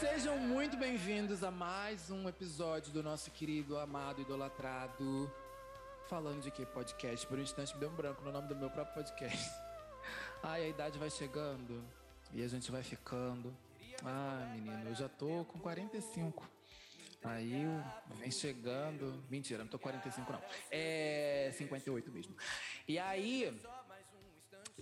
Sejam muito bem-vindos a mais um episódio do nosso querido, amado, idolatrado. Falando de que podcast? Por um instante me deu um branco no nome do meu próprio podcast. Ai, a idade vai chegando e a gente vai ficando. Ah, menino, eu já tô com 45. Aí vem chegando. Mentira, não tô 45, não. É 58 mesmo. E aí.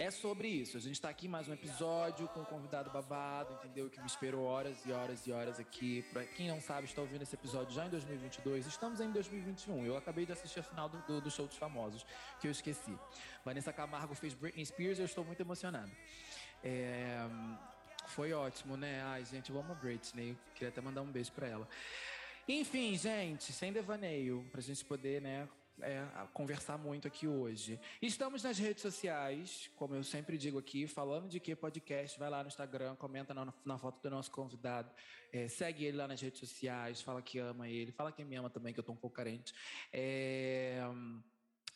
É sobre isso. A gente tá aqui mais um episódio com um convidado babado, entendeu? Que me esperou horas e horas e horas aqui. Pra quem não sabe, está ouvindo esse episódio já em 2022. Estamos em 2021. Eu acabei de assistir a final do, do, do show dos famosos, que eu esqueci. Vanessa Camargo fez Britney Spears eu estou muito emocionado. É, foi ótimo, né? Ai, gente, eu amo a Britney. Queria até mandar um beijo para ela. Enfim, gente, sem devaneio, pra gente poder, né, é, conversar muito aqui hoje. Estamos nas redes sociais, como eu sempre digo aqui, falando de que podcast, vai lá no Instagram, comenta na, na foto do nosso convidado, é, segue ele lá nas redes sociais, fala que ama ele, fala que me ama também, que eu tô um pouco carente. É,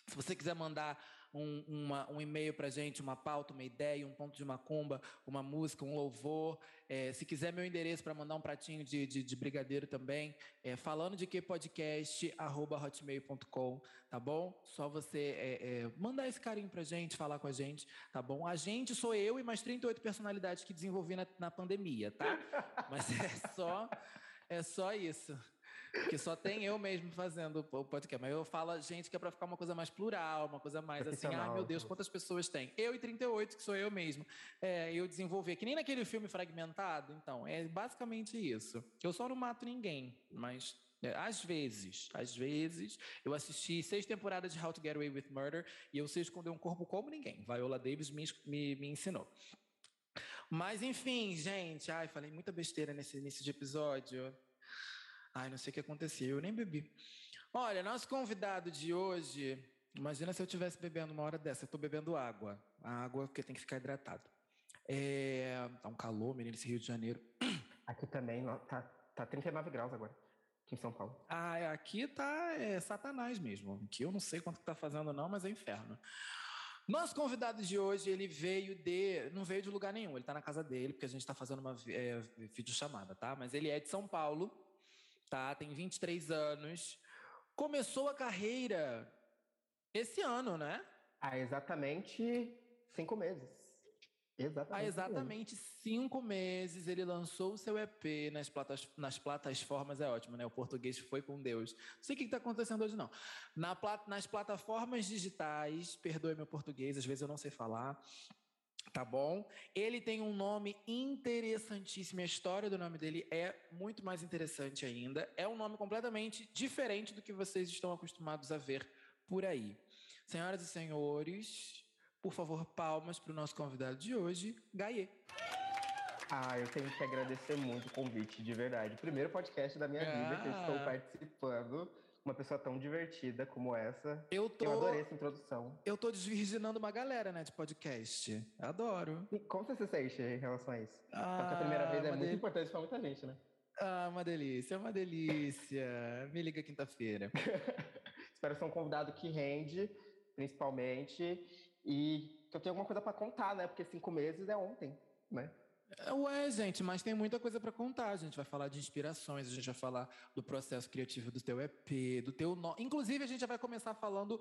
se você quiser mandar um, uma, um e-mail para gente, uma pauta, uma ideia, um ponto de macumba, uma música, um louvor, é, se quiser meu endereço para mandar um pratinho de, de, de brigadeiro também, é, falando de que podcast, arroba hotmail.com, tá bom? Só você é, é, mandar esse carinho para gente, falar com a gente, tá bom? A gente sou eu e mais 38 personalidades que desenvolvi na, na pandemia, tá? Mas é só, é só isso. Porque só tem eu mesmo fazendo o podcast. Mas eu falo, gente, que é pra ficar uma coisa mais plural, uma coisa mais assim, ai meu Deus, quantas pessoas tem? Eu e 38, que sou eu mesmo. É, eu desenvolvi, que nem naquele filme fragmentado. Então, é basicamente isso. Eu só não mato ninguém, mas é, às vezes, às vezes, eu assisti seis temporadas de How to Get Away with Murder e eu sei esconder um corpo como ninguém. Viola Davis me, me, me ensinou. Mas enfim, gente, ai, falei muita besteira nesse início de episódio. Ai, não sei o que aconteceu, eu nem bebi. Olha, nosso convidado de hoje, imagina se eu estivesse bebendo uma hora dessa, eu estou bebendo água. A água porque tem que ficar hidratado. É, tá um calor, menino, esse Rio de Janeiro. Aqui também, tá, tá 39 graus agora, aqui em São Paulo. Ah, aqui tá é, satanás mesmo. Aqui eu não sei quanto que tá fazendo não, mas é inferno. Nosso convidado de hoje, ele veio de. Não veio de lugar nenhum, ele tá na casa dele, porque a gente tá fazendo uma é, videochamada, tá? Mas ele é de São Paulo tá? Tem 23 anos. Começou a carreira esse ano, né? Há exatamente cinco meses. Exatamente. Há exatamente cinco meses ele lançou o seu EP nas, platas, nas plataformas, é ótimo, né? O português foi com Deus. Não sei o que está acontecendo hoje, não. Na, nas plataformas digitais, perdoe meu português, às vezes eu não sei falar. Tá bom? Ele tem um nome interessantíssimo. A história do nome dele é muito mais interessante ainda. É um nome completamente diferente do que vocês estão acostumados a ver por aí. Senhoras e senhores, por favor, palmas para o nosso convidado de hoje, Gaie. Ah, eu tenho que agradecer muito o convite, de verdade. Primeiro podcast da minha ah. vida que eu estou ah. participando uma pessoa tão divertida como essa. Eu, tô, eu adorei essa introdução. Eu tô desvirginando uma galera, né, de podcast. Adoro. E como você se sente em relação a isso? Ah, Porque a primeira vez é muito importante para muita gente, né? Ah, uma delícia, uma delícia. Me liga quinta-feira. Espero ser um convidado que rende, principalmente, e que eu tenho alguma coisa para contar, né? Porque cinco meses é ontem, né? Ué, gente, mas tem muita coisa para contar. A gente vai falar de inspirações, a gente vai falar do processo criativo do teu EP, do teu nome. Inclusive, a gente já vai começar falando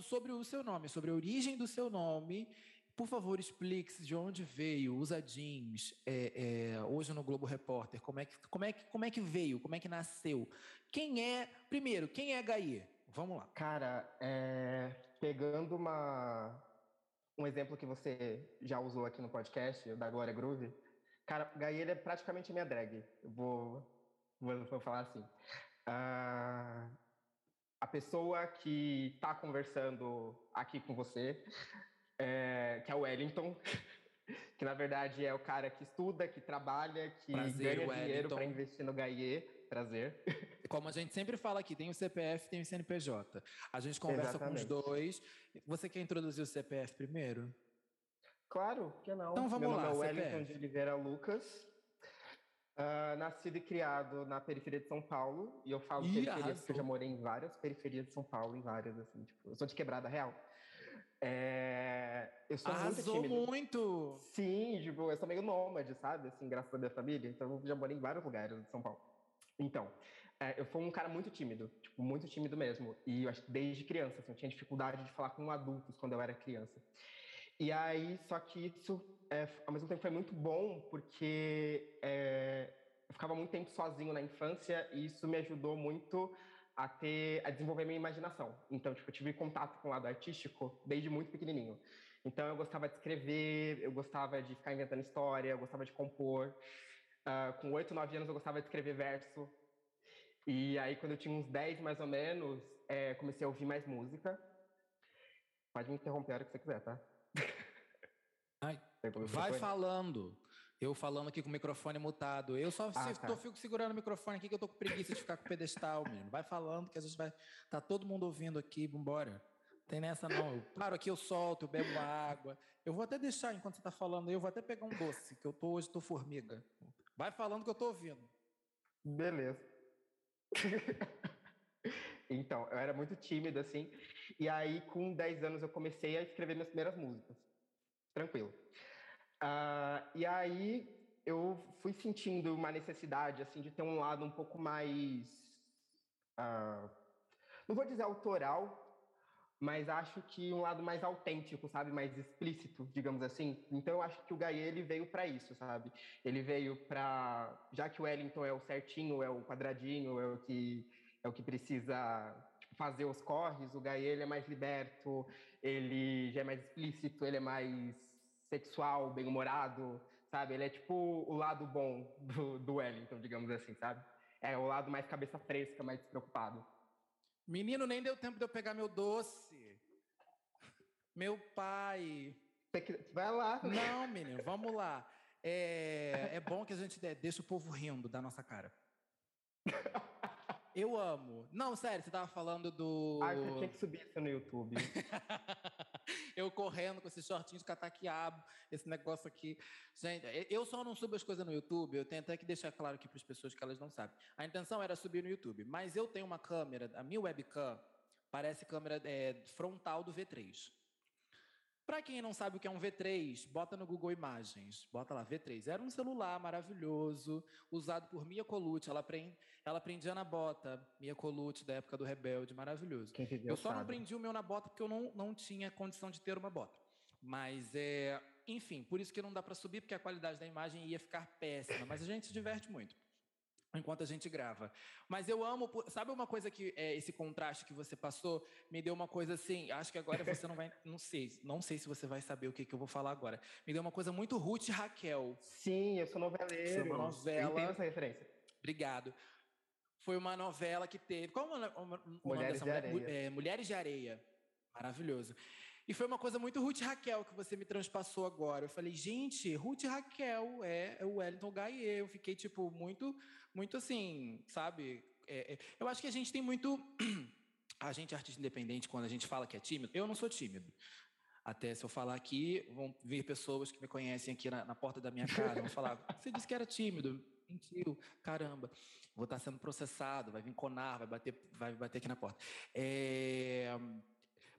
sobre o seu nome, sobre a origem do seu nome. Por favor, explique-se de onde veio, usa jeans, é, é, hoje no Globo Repórter, como é, que, como, é que, como é que veio, como é que nasceu. Quem é, primeiro, quem é Gaie? Vamos lá. Cara, é, pegando uma, um exemplo que você já usou aqui no podcast, o da Glória Groove. Cara, Gaieira é praticamente minha drag. Eu vou, vou, vou falar assim. Uh, a pessoa que está conversando aqui com você, é, que é o Wellington, que na verdade é o cara que estuda, que trabalha, que Prazer, ganha Wellington. dinheiro para investir no Gaie. Prazer. Como a gente sempre fala aqui, tem o CPF tem o CNPJ. A gente conversa Exatamente. com os dois. Você quer introduzir o CPF primeiro? Claro, que não. Então vamos Meu lá. Nome é Wellington de Oliveira Lucas. Uh, nascido e criado na periferia de São Paulo. E eu falo Ih, periferia arrasou. porque eu já morei em várias periferias de São Paulo, em várias, assim, tipo, eu sou de quebrada real. É... Eu sou Arrasou muito tímido. muito! Sim, tipo, eu sou meio nômade, sabe? Assim, graças à minha família. Então, eu já morei em vários lugares de São Paulo. Então, é, eu fui um cara muito tímido, tipo, muito tímido mesmo. E eu acho que desde criança, assim, eu tinha dificuldade de falar com adultos quando eu era criança. E aí, só que isso, é, ao mesmo tempo, foi muito bom, porque é, eu ficava muito tempo sozinho na infância e isso me ajudou muito a ter a desenvolver minha imaginação. Então, tipo, eu tive contato com o lado artístico desde muito pequenininho. Então, eu gostava de escrever, eu gostava de ficar inventando história, eu gostava de compor. Uh, com oito, nove anos, eu gostava de escrever verso. E aí, quando eu tinha uns 10 mais ou menos, é, comecei a ouvir mais música. Pode me interromper a hora que você quiser, tá? Ai, vai falando. Eu falando aqui com o microfone mutado. Eu só ah, se, tá. tô, fico segurando o microfone aqui que eu tô com preguiça de ficar com o pedestal, mesmo. Vai falando que a gente vai. Tá todo mundo ouvindo aqui, vambora. Tem nessa não. Eu paro aqui, eu solto, eu bebo água. Eu vou até deixar enquanto você tá falando, eu vou até pegar um doce, que eu tô hoje tô formiga. Vai falando que eu tô ouvindo. Beleza. então, eu era muito tímido, assim. E aí, com 10 anos, eu comecei a escrever minhas primeiras músicas. Tranquilo. Uh, e aí, eu fui sentindo uma necessidade, assim, de ter um lado um pouco mais... Uh, não vou dizer autoral, mas acho que um lado mais autêntico, sabe, mais explícito, digamos assim. Então eu acho que o Gaia ele veio para isso, sabe? Ele veio para já que o Wellington é o certinho, é o quadradinho, é o que é o que precisa tipo, fazer os corres, o Gaia ele é mais liberto, ele já é mais explícito, ele é mais sexual, bem-humorado, sabe? Ele é tipo o lado bom do, do Wellington, digamos assim, sabe? É o lado mais cabeça fresca, mais despreocupado. Menino, nem deu tempo de eu pegar meu doce. Meu pai. Vai lá. Não, menino, vamos lá. É, é bom que a gente deixa o povo rindo da nossa cara. Eu amo. Não, sério, você tava falando do. Ah, você tinha que subir isso no YouTube. eu correndo com esses shortinhos cataquiabo, esse negócio aqui. Gente, eu só não subo as coisas no YouTube, eu tenho até que deixar claro aqui para as pessoas que elas não sabem. A intenção era subir no YouTube, mas eu tenho uma câmera, a minha webcam parece câmera é, frontal do V3. Para quem não sabe o que é um V3, bota no Google Imagens, bota lá V3. Era um celular maravilhoso, usado por Mia Colucci. Ela, prend, ela prendia na bota, Mia Colucci da época do Rebelde, maravilhoso. eu só sabe. não prendi o meu na bota porque eu não, não tinha condição de ter uma bota. Mas é, enfim, por isso que não dá para subir porque a qualidade da imagem ia ficar péssima. Mas a gente se diverte muito enquanto a gente grava. Mas eu amo, sabe uma coisa que é, esse contraste que você passou me deu uma coisa assim, acho que agora você não vai, não sei, não sei se você vai saber o que, que eu vou falar agora. Me deu uma coisa muito Ruth e Raquel. Sim, eu sou noveleiro. Foi uma novela. Eu essa referência. Obrigado. Foi uma novela que teve, qual é o nome Mulheres dessa de Areia. É, Mulheres de Areia. Maravilhoso. E foi uma coisa muito Ruth e Raquel que você me transpassou agora. Eu falei, gente, Ruth e Raquel é, é o Wellington Gaie. Eu fiquei, tipo, muito, muito assim, sabe? É, é. Eu acho que a gente tem muito. A gente, artista independente, quando a gente fala que é tímido, eu não sou tímido. Até se eu falar aqui, vão vir pessoas que me conhecem aqui na, na porta da minha casa, vão falar: você disse que era tímido, mentiu, caramba, vou estar sendo processado, vai vir conar, vai bater, vai bater aqui na porta. É,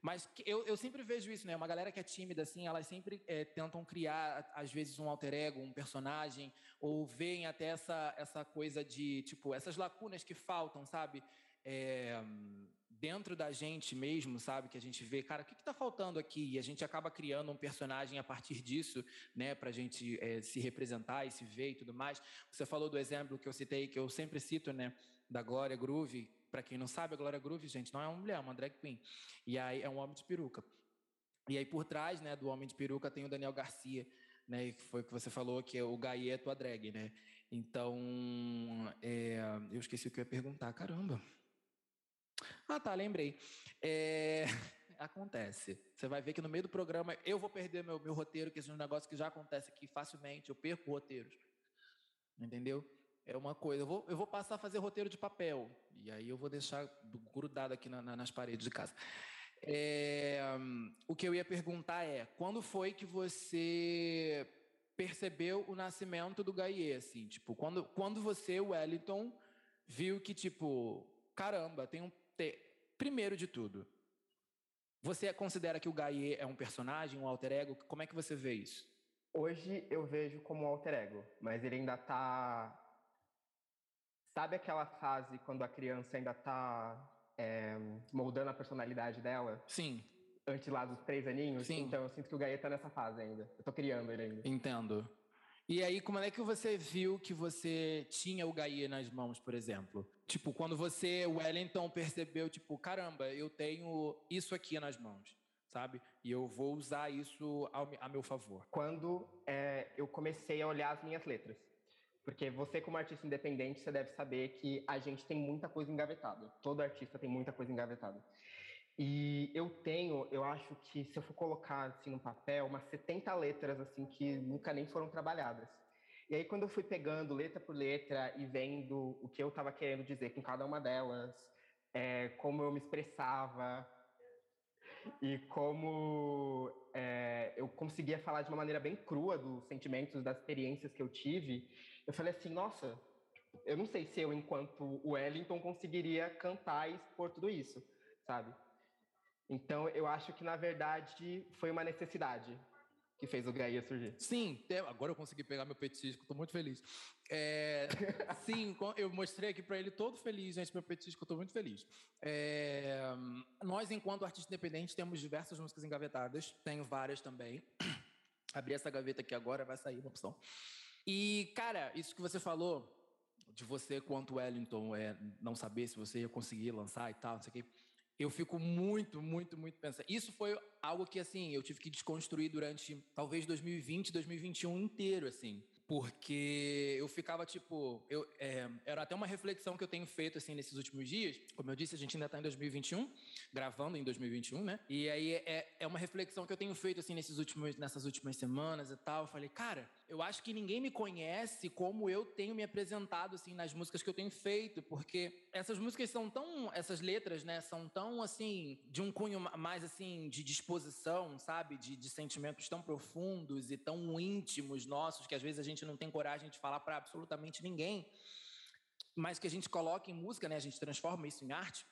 mas eu, eu sempre vejo isso, né? Uma galera que é tímida, assim, elas sempre é, tentam criar, às vezes, um alter ego, um personagem, ou veem até essa, essa coisa de, tipo, essas lacunas que faltam, sabe? É, dentro da gente mesmo, sabe? Que a gente vê, cara, o que está faltando aqui? E a gente acaba criando um personagem a partir disso, né? Para a gente é, se representar e se ver e tudo mais. Você falou do exemplo que eu citei, que eu sempre cito, né? Da Glória Groove, para quem não sabe, a Glória Groove, gente, não é uma mulher, é uma drag queen. E aí é um homem de peruca. E aí por trás, né, do homem de peruca tem o Daniel Garcia, né, que foi o que você falou, que é o Gaieto a drag, né? Então, é, eu esqueci o que eu ia perguntar, caramba. Ah, tá, lembrei. É, acontece. Você vai ver que no meio do programa eu vou perder meu, meu roteiro, que esse é um negócio que já acontece aqui facilmente, eu perco roteiros. Entendeu? É uma coisa. Eu vou, eu vou passar a fazer roteiro de papel. E aí eu vou deixar grudado aqui na, na, nas paredes de casa. É, o que eu ia perguntar é: quando foi que você percebeu o nascimento do Gaie? Assim, tipo, quando, quando você, Wellington, viu que, tipo, caramba, tem um. Te... Primeiro de tudo, Você considera que o Gaie é um personagem, um alter ego? Como é que você vê isso? Hoje eu vejo como um alter ego, mas ele ainda tá. Sabe aquela fase quando a criança ainda tá é, moldando a personalidade dela? Sim. Antes lá dos três aninhos? Sim. Então eu sinto que o Gaia tá nessa fase ainda. Eu tô criando ele ainda. Entendo. E aí, como é que você viu que você tinha o Gaia nas mãos, por exemplo? Tipo, quando você, Wellington, percebeu, tipo, caramba, eu tenho isso aqui nas mãos, sabe? E eu vou usar isso ao, a meu favor. Quando é, eu comecei a olhar as minhas letras. Porque você, como artista independente, você deve saber que a gente tem muita coisa engavetada. Todo artista tem muita coisa engavetada. E eu tenho, eu acho que se eu for colocar assim no papel, umas 70 letras assim que nunca nem foram trabalhadas. E aí quando eu fui pegando letra por letra e vendo o que eu estava querendo dizer com cada uma delas, é, como eu me expressava e como é, eu conseguia falar de uma maneira bem crua dos sentimentos, das experiências que eu tive, eu falei assim, nossa, eu não sei se eu, enquanto Wellington, conseguiria cantar e expor tudo isso, sabe? Então, eu acho que, na verdade, foi uma necessidade que fez o Gaia surgir. Sim, agora eu consegui pegar meu petisco, estou muito feliz. É, sim, eu mostrei aqui para ele todo feliz, gente, meu petisco, estou muito feliz. É, nós, enquanto artistas independentes, temos diversas músicas engavetadas, tenho várias também. Abri essa gaveta aqui agora, vai sair uma opção. E, cara, isso que você falou, de você quanto Wellington, é, não saber se você ia conseguir lançar e tal, não sei o quê eu fico muito, muito, muito pensando. Isso foi algo que, assim, eu tive que desconstruir durante talvez 2020, 2021 inteiro, assim. Porque eu ficava, tipo, eu, é, era até uma reflexão que eu tenho feito, assim, nesses últimos dias. Como eu disse, a gente ainda está em 2021, gravando em 2021, né? E aí é, é uma reflexão que eu tenho feito, assim, nesses últimos, nessas últimas semanas e tal. Eu falei, cara, eu acho que ninguém me conhece como eu tenho me apresentado, assim, nas músicas que eu tenho feito. Porque essas músicas são tão, essas letras, né, são tão, assim, de um cunho mais, assim, de disposição, sabe? De, de sentimentos tão profundos e tão íntimos nossos que às vezes a gente não tem coragem de falar para absolutamente ninguém, mas que a gente coloca em música, né? A gente transforma isso em arte.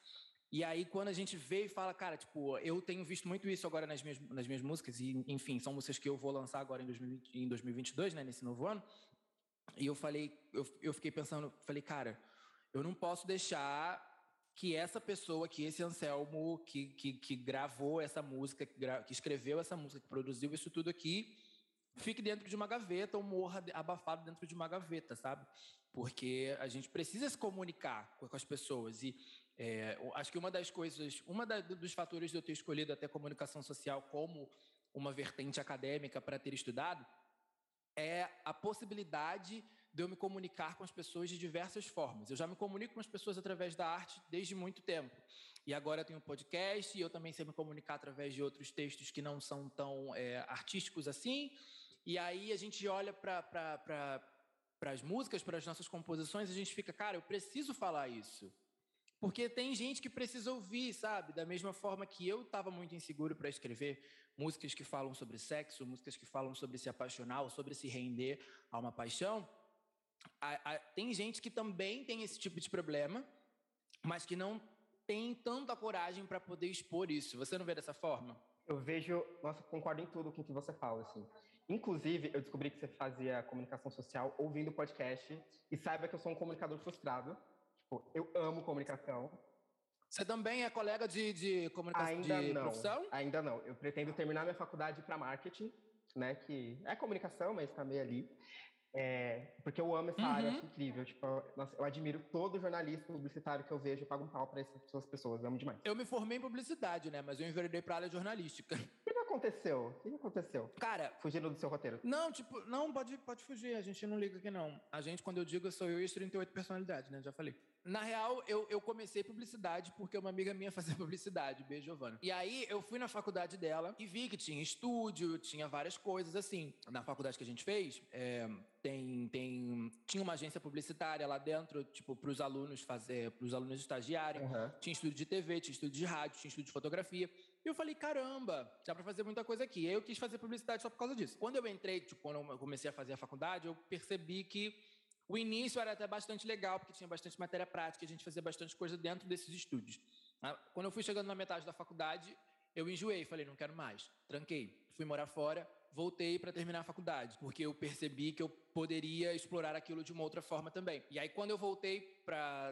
E aí, quando a gente vê e fala, cara, tipo, eu tenho visto muito isso agora nas minhas, nas minhas músicas, e enfim, são músicas que eu vou lançar agora em, 2020, em 2022, né, nesse novo ano. E eu falei, eu, eu fiquei pensando, falei, cara, eu não posso deixar que essa pessoa, que esse Anselmo, que, que, que gravou essa música, que, gra, que escreveu essa música, que produziu isso tudo aqui, fique dentro de uma gaveta ou morra abafado dentro de uma gaveta, sabe? Porque a gente precisa se comunicar com as pessoas e é, acho que uma das coisas, uma da, dos fatores de eu ter escolhido até comunicação social como uma vertente acadêmica para ter estudado é a possibilidade de eu me comunicar com as pessoas de diversas formas. Eu já me comunico com as pessoas através da arte desde muito tempo. E agora eu tenho um podcast e eu também sei me comunicar através de outros textos que não são tão é, artísticos assim. E aí a gente olha para para as músicas, para as nossas composições, a gente fica, cara, eu preciso falar isso. Porque tem gente que precisa ouvir, sabe? Da mesma forma que eu estava muito inseguro para escrever músicas que falam sobre sexo, músicas que falam sobre se apaixonar sobre se render a uma paixão. A, a, tem gente que também tem esse tipo de problema, mas que não tem tanta coragem para poder expor isso. Você não vê dessa forma? Eu vejo, nossa, concordo em tudo com o que você fala, assim. Inclusive, eu descobri que você fazia comunicação social ouvindo podcast. E saiba que eu sou um comunicador frustrado. Tipo, eu amo comunicação. Você também é colega de, de comunicação Ainda de não. profissão? Ainda não. Eu pretendo terminar minha faculdade para marketing, né? Que é comunicação, mas está meio ali. É, porque eu amo essa uhum. área, acho incrível. Tipo, nossa, eu admiro todo jornalista publicitário que eu vejo, eu pago um pau para essas pessoas, amo demais. Eu me formei em publicidade, né? Mas eu enveredei para a área jornalística. O que aconteceu? O que aconteceu? Cara. Fugindo do seu roteiro. Não, tipo, não, pode, pode fugir, a gente não liga aqui não. A gente, quando eu digo, sou eu e as 38 personalidades, né? Já falei. Na real, eu, eu comecei publicidade porque uma amiga minha fazia publicidade, beijo, Giovana. E aí eu fui na faculdade dela e vi que tinha estúdio, tinha várias coisas assim. Na faculdade que a gente fez, é, tem, tem, tinha uma agência publicitária lá dentro, tipo, para os alunos fazer, para os alunos estagiarem. Uhum. Tinha estúdio de TV, tinha estúdio de rádio, tinha estúdio de fotografia. E eu falei, caramba, dá para fazer muita coisa aqui. E aí eu quis fazer publicidade só por causa disso. Quando eu entrei, tipo, quando eu comecei a fazer a faculdade, eu percebi que o início era até bastante legal, porque tinha bastante matéria prática, a gente fazia bastante coisa dentro desses estúdios. Ah, quando eu fui chegando na metade da faculdade, Eu enjoei, falei, não quero mais. Tranquei, fui morar fora, voltei para terminar a faculdade, porque eu percebi que eu poderia explorar aquilo de uma outra forma também. E aí, quando eu voltei para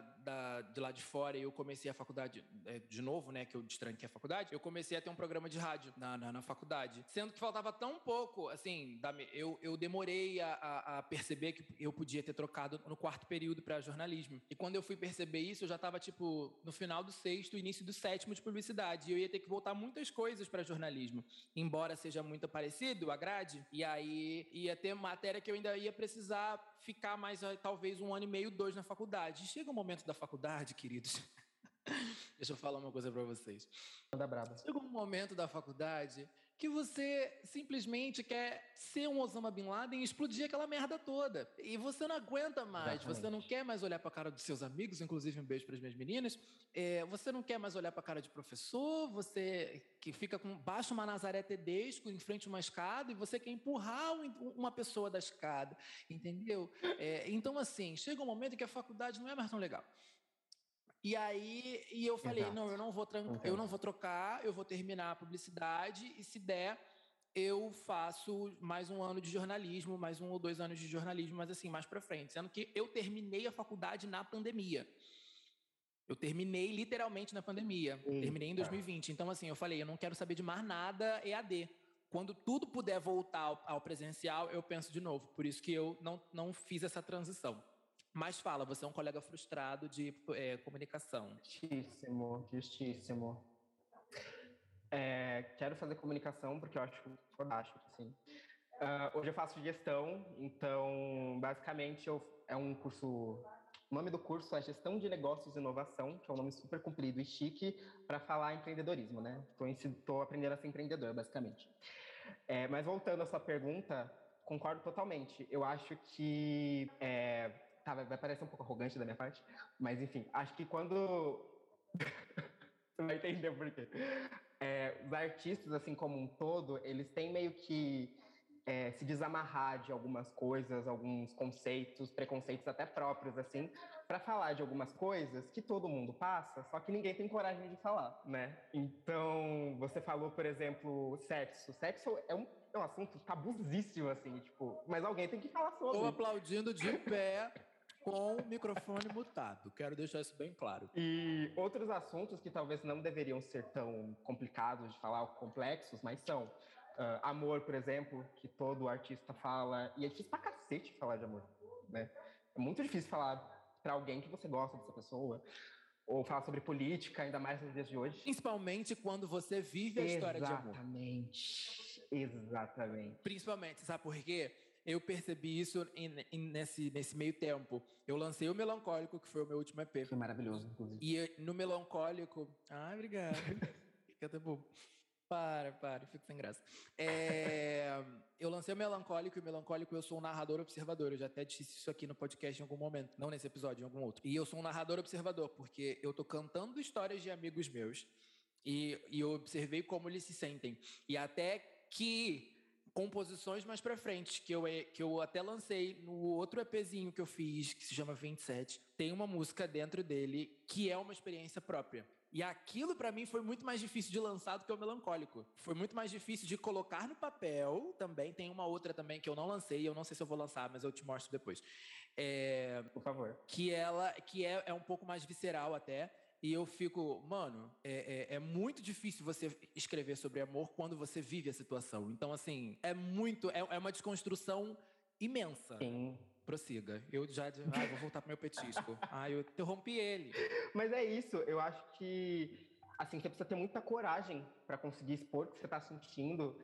de lá de fora e eu comecei a faculdade é, de novo, né, que eu destranquei a faculdade, eu comecei a ter um programa de rádio na, na, na faculdade. Sendo que faltava tão pouco, assim, da, eu, eu demorei a, a, a, perceber que eu podia ter trocado no quarto período para jornalismo. E quando eu fui perceber isso, eu já estava, tipo, no final do sexto, início do sétimo de publicidade. E eu ia ter que voltar muitas coisas para jornalismo. Embora seja muito parecido a grade, e aí ia ter matéria que eu ainda ia precisar ficar mais, talvez, um ano e meio, dois na faculdade. Chega o um momento da faculdade, queridos. Deixa eu falar uma coisa para vocês. Manda braba. Chega um momento da faculdade que você simplesmente quer ser um Osama Bin Laden e explodir aquela merda toda. E você não aguenta mais, Exatamente. você não quer mais olhar para a cara dos seus amigos, inclusive um beijo para as minhas meninas. É, você não quer mais olhar para a cara de professor, você que fica com baixo uma Nazaré Tedesco em frente a uma escada e você quer empurrar uma pessoa da escada, entendeu? É, então, assim, chega um momento que a faculdade não é mais tão legal. E aí, e eu falei, Exato. não, eu não vou eu não vou trocar, eu vou terminar a publicidade e se der, eu faço mais um ano de jornalismo, mais um ou dois anos de jornalismo, mas assim, mais para frente, sendo que eu terminei a faculdade na pandemia. Eu terminei literalmente na pandemia. Eita. Terminei em 2020. Então, assim, eu falei, eu não quero saber de mais nada EAD. Quando tudo puder voltar ao presencial, eu penso de novo. Por isso que eu não, não fiz essa transição. Mas fala, você é um colega frustrado de é, comunicação. Justíssimo, justíssimo. É, quero fazer comunicação porque eu acho fantástico, assim. Uh, hoje eu faço gestão, então, basicamente, eu, é um curso... O nome do curso é Gestão de Negócios e Inovação, que é um nome super comprido e chique para falar empreendedorismo, né? Estou aprendendo a ser empreendedor, basicamente. É, mas voltando à sua pergunta, concordo totalmente. Eu acho que é, Tá, vai, parecer um pouco arrogante da minha parte, mas enfim, acho que quando. Você vai entender por quê. É, os artistas, assim como um todo, eles têm meio que é, se desamarrar de algumas coisas, alguns conceitos, preconceitos até próprios, assim, para falar de algumas coisas que todo mundo passa, só que ninguém tem coragem de falar, né? Então, você falou, por exemplo, sexo. Sexo é um, é um assunto tabuzíssimo, assim, tipo, mas alguém tem que falar sobre. Estou aplaudindo de pé com o microfone mutado. Quero deixar isso bem claro. E outros assuntos que talvez não deveriam ser tão complicados de falar, ou complexos, mas são. Uh, amor, por exemplo, que todo artista fala. E é difícil pra cacete falar de amor, né? É muito difícil falar para alguém que você gosta dessa pessoa. Ou falar sobre política, ainda mais nos dias de hoje. Principalmente quando você vive a Exatamente. história de amor. Exatamente. Exatamente. Principalmente, sabe por quê? Eu percebi isso em, em, nesse, nesse meio tempo. Eu lancei o Melancólico, que foi o meu último EP. Foi maravilhoso, inclusive. E no Melancólico. Ai, obrigado. Fica até bobo. Para, para, fico sem graça. É, eu lancei o Melancólico e o Melancólico eu sou um narrador observador. Eu já até disse isso aqui no podcast em algum momento, não nesse episódio, em algum outro. E eu sou um narrador observador, porque eu tô cantando histórias de amigos meus e, e eu observei como eles se sentem. E até que composições mais para frente, que eu, que eu até lancei no outro EPzinho que eu fiz, que se chama 27. Tem uma música dentro dele que é uma experiência própria. E aquilo para mim foi muito mais difícil de lançar do que o melancólico. Foi muito mais difícil de colocar no papel também. Tem uma outra também que eu não lancei, eu não sei se eu vou lançar, mas eu te mostro depois. É, Por favor. Que ela que é, é um pouco mais visceral até. E eu fico, mano, é, é, é, muito difícil você escrever sobre amor quando você vive a situação. Então, assim, é muito. É, é uma desconstrução imensa. Sim. Prossiga. Eu já. Ah, vou voltar pro meu petisco. ah, eu interrompi ele. Mas é isso. Eu acho que. Assim, você precisa ter muita coragem para conseguir expor o que você está sentindo.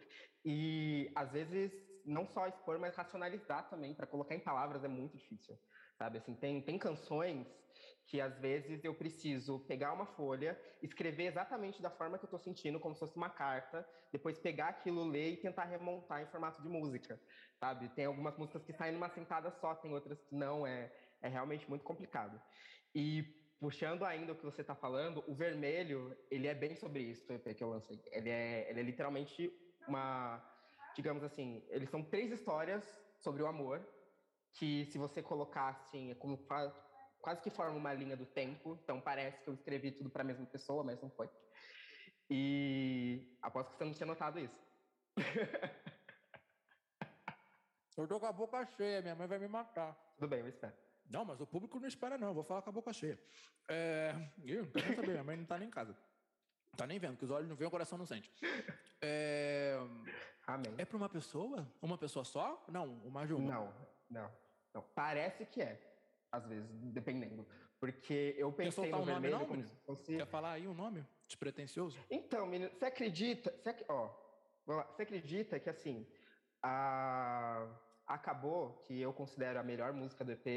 E, às vezes, não só expor, mas racionalizar também. Para colocar em palavras é muito difícil. Sabe? Assim, tem, tem canções que às vezes eu preciso pegar uma folha, escrever exatamente da forma que eu estou sentindo, como se fosse uma carta, depois pegar aquilo, ler e tentar remontar em formato de música, sabe? Tem algumas músicas que saem numa sentada só, tem outras que não, é, é realmente muito complicado. E puxando ainda o que você está falando, o vermelho, ele é bem sobre isso, o EP que eu lancei. Ele é, ele é literalmente uma, digamos assim, eles são três histórias sobre o amor, que se você colocar assim, é como quase que forma uma linha do tempo, então parece que eu escrevi tudo para a mesma pessoa, mas não foi. E aposto que você não tinha notado isso. Eu tô com a boca cheia, minha mãe vai me matar. Tudo bem, eu espero. Não, mas o público não espera, não. Eu vou falar com a boca cheia. É... Ih, não quero nem saber, minha mãe não tá nem em casa. Tá nem vendo, que os olhos não veem, o coração não sente. É, Amém. é pra uma pessoa? Uma pessoa só? Não, mais de uma. Não, não, não. Parece que é, às vezes, dependendo. Porque eu pensei soltar no um nome, vermelho não, menino? se fosse... Quer falar aí um nome? Despretensioso? Então, menino, você acredita... Você, ó, você acredita que, assim, a, acabou que eu considero a melhor música do EP,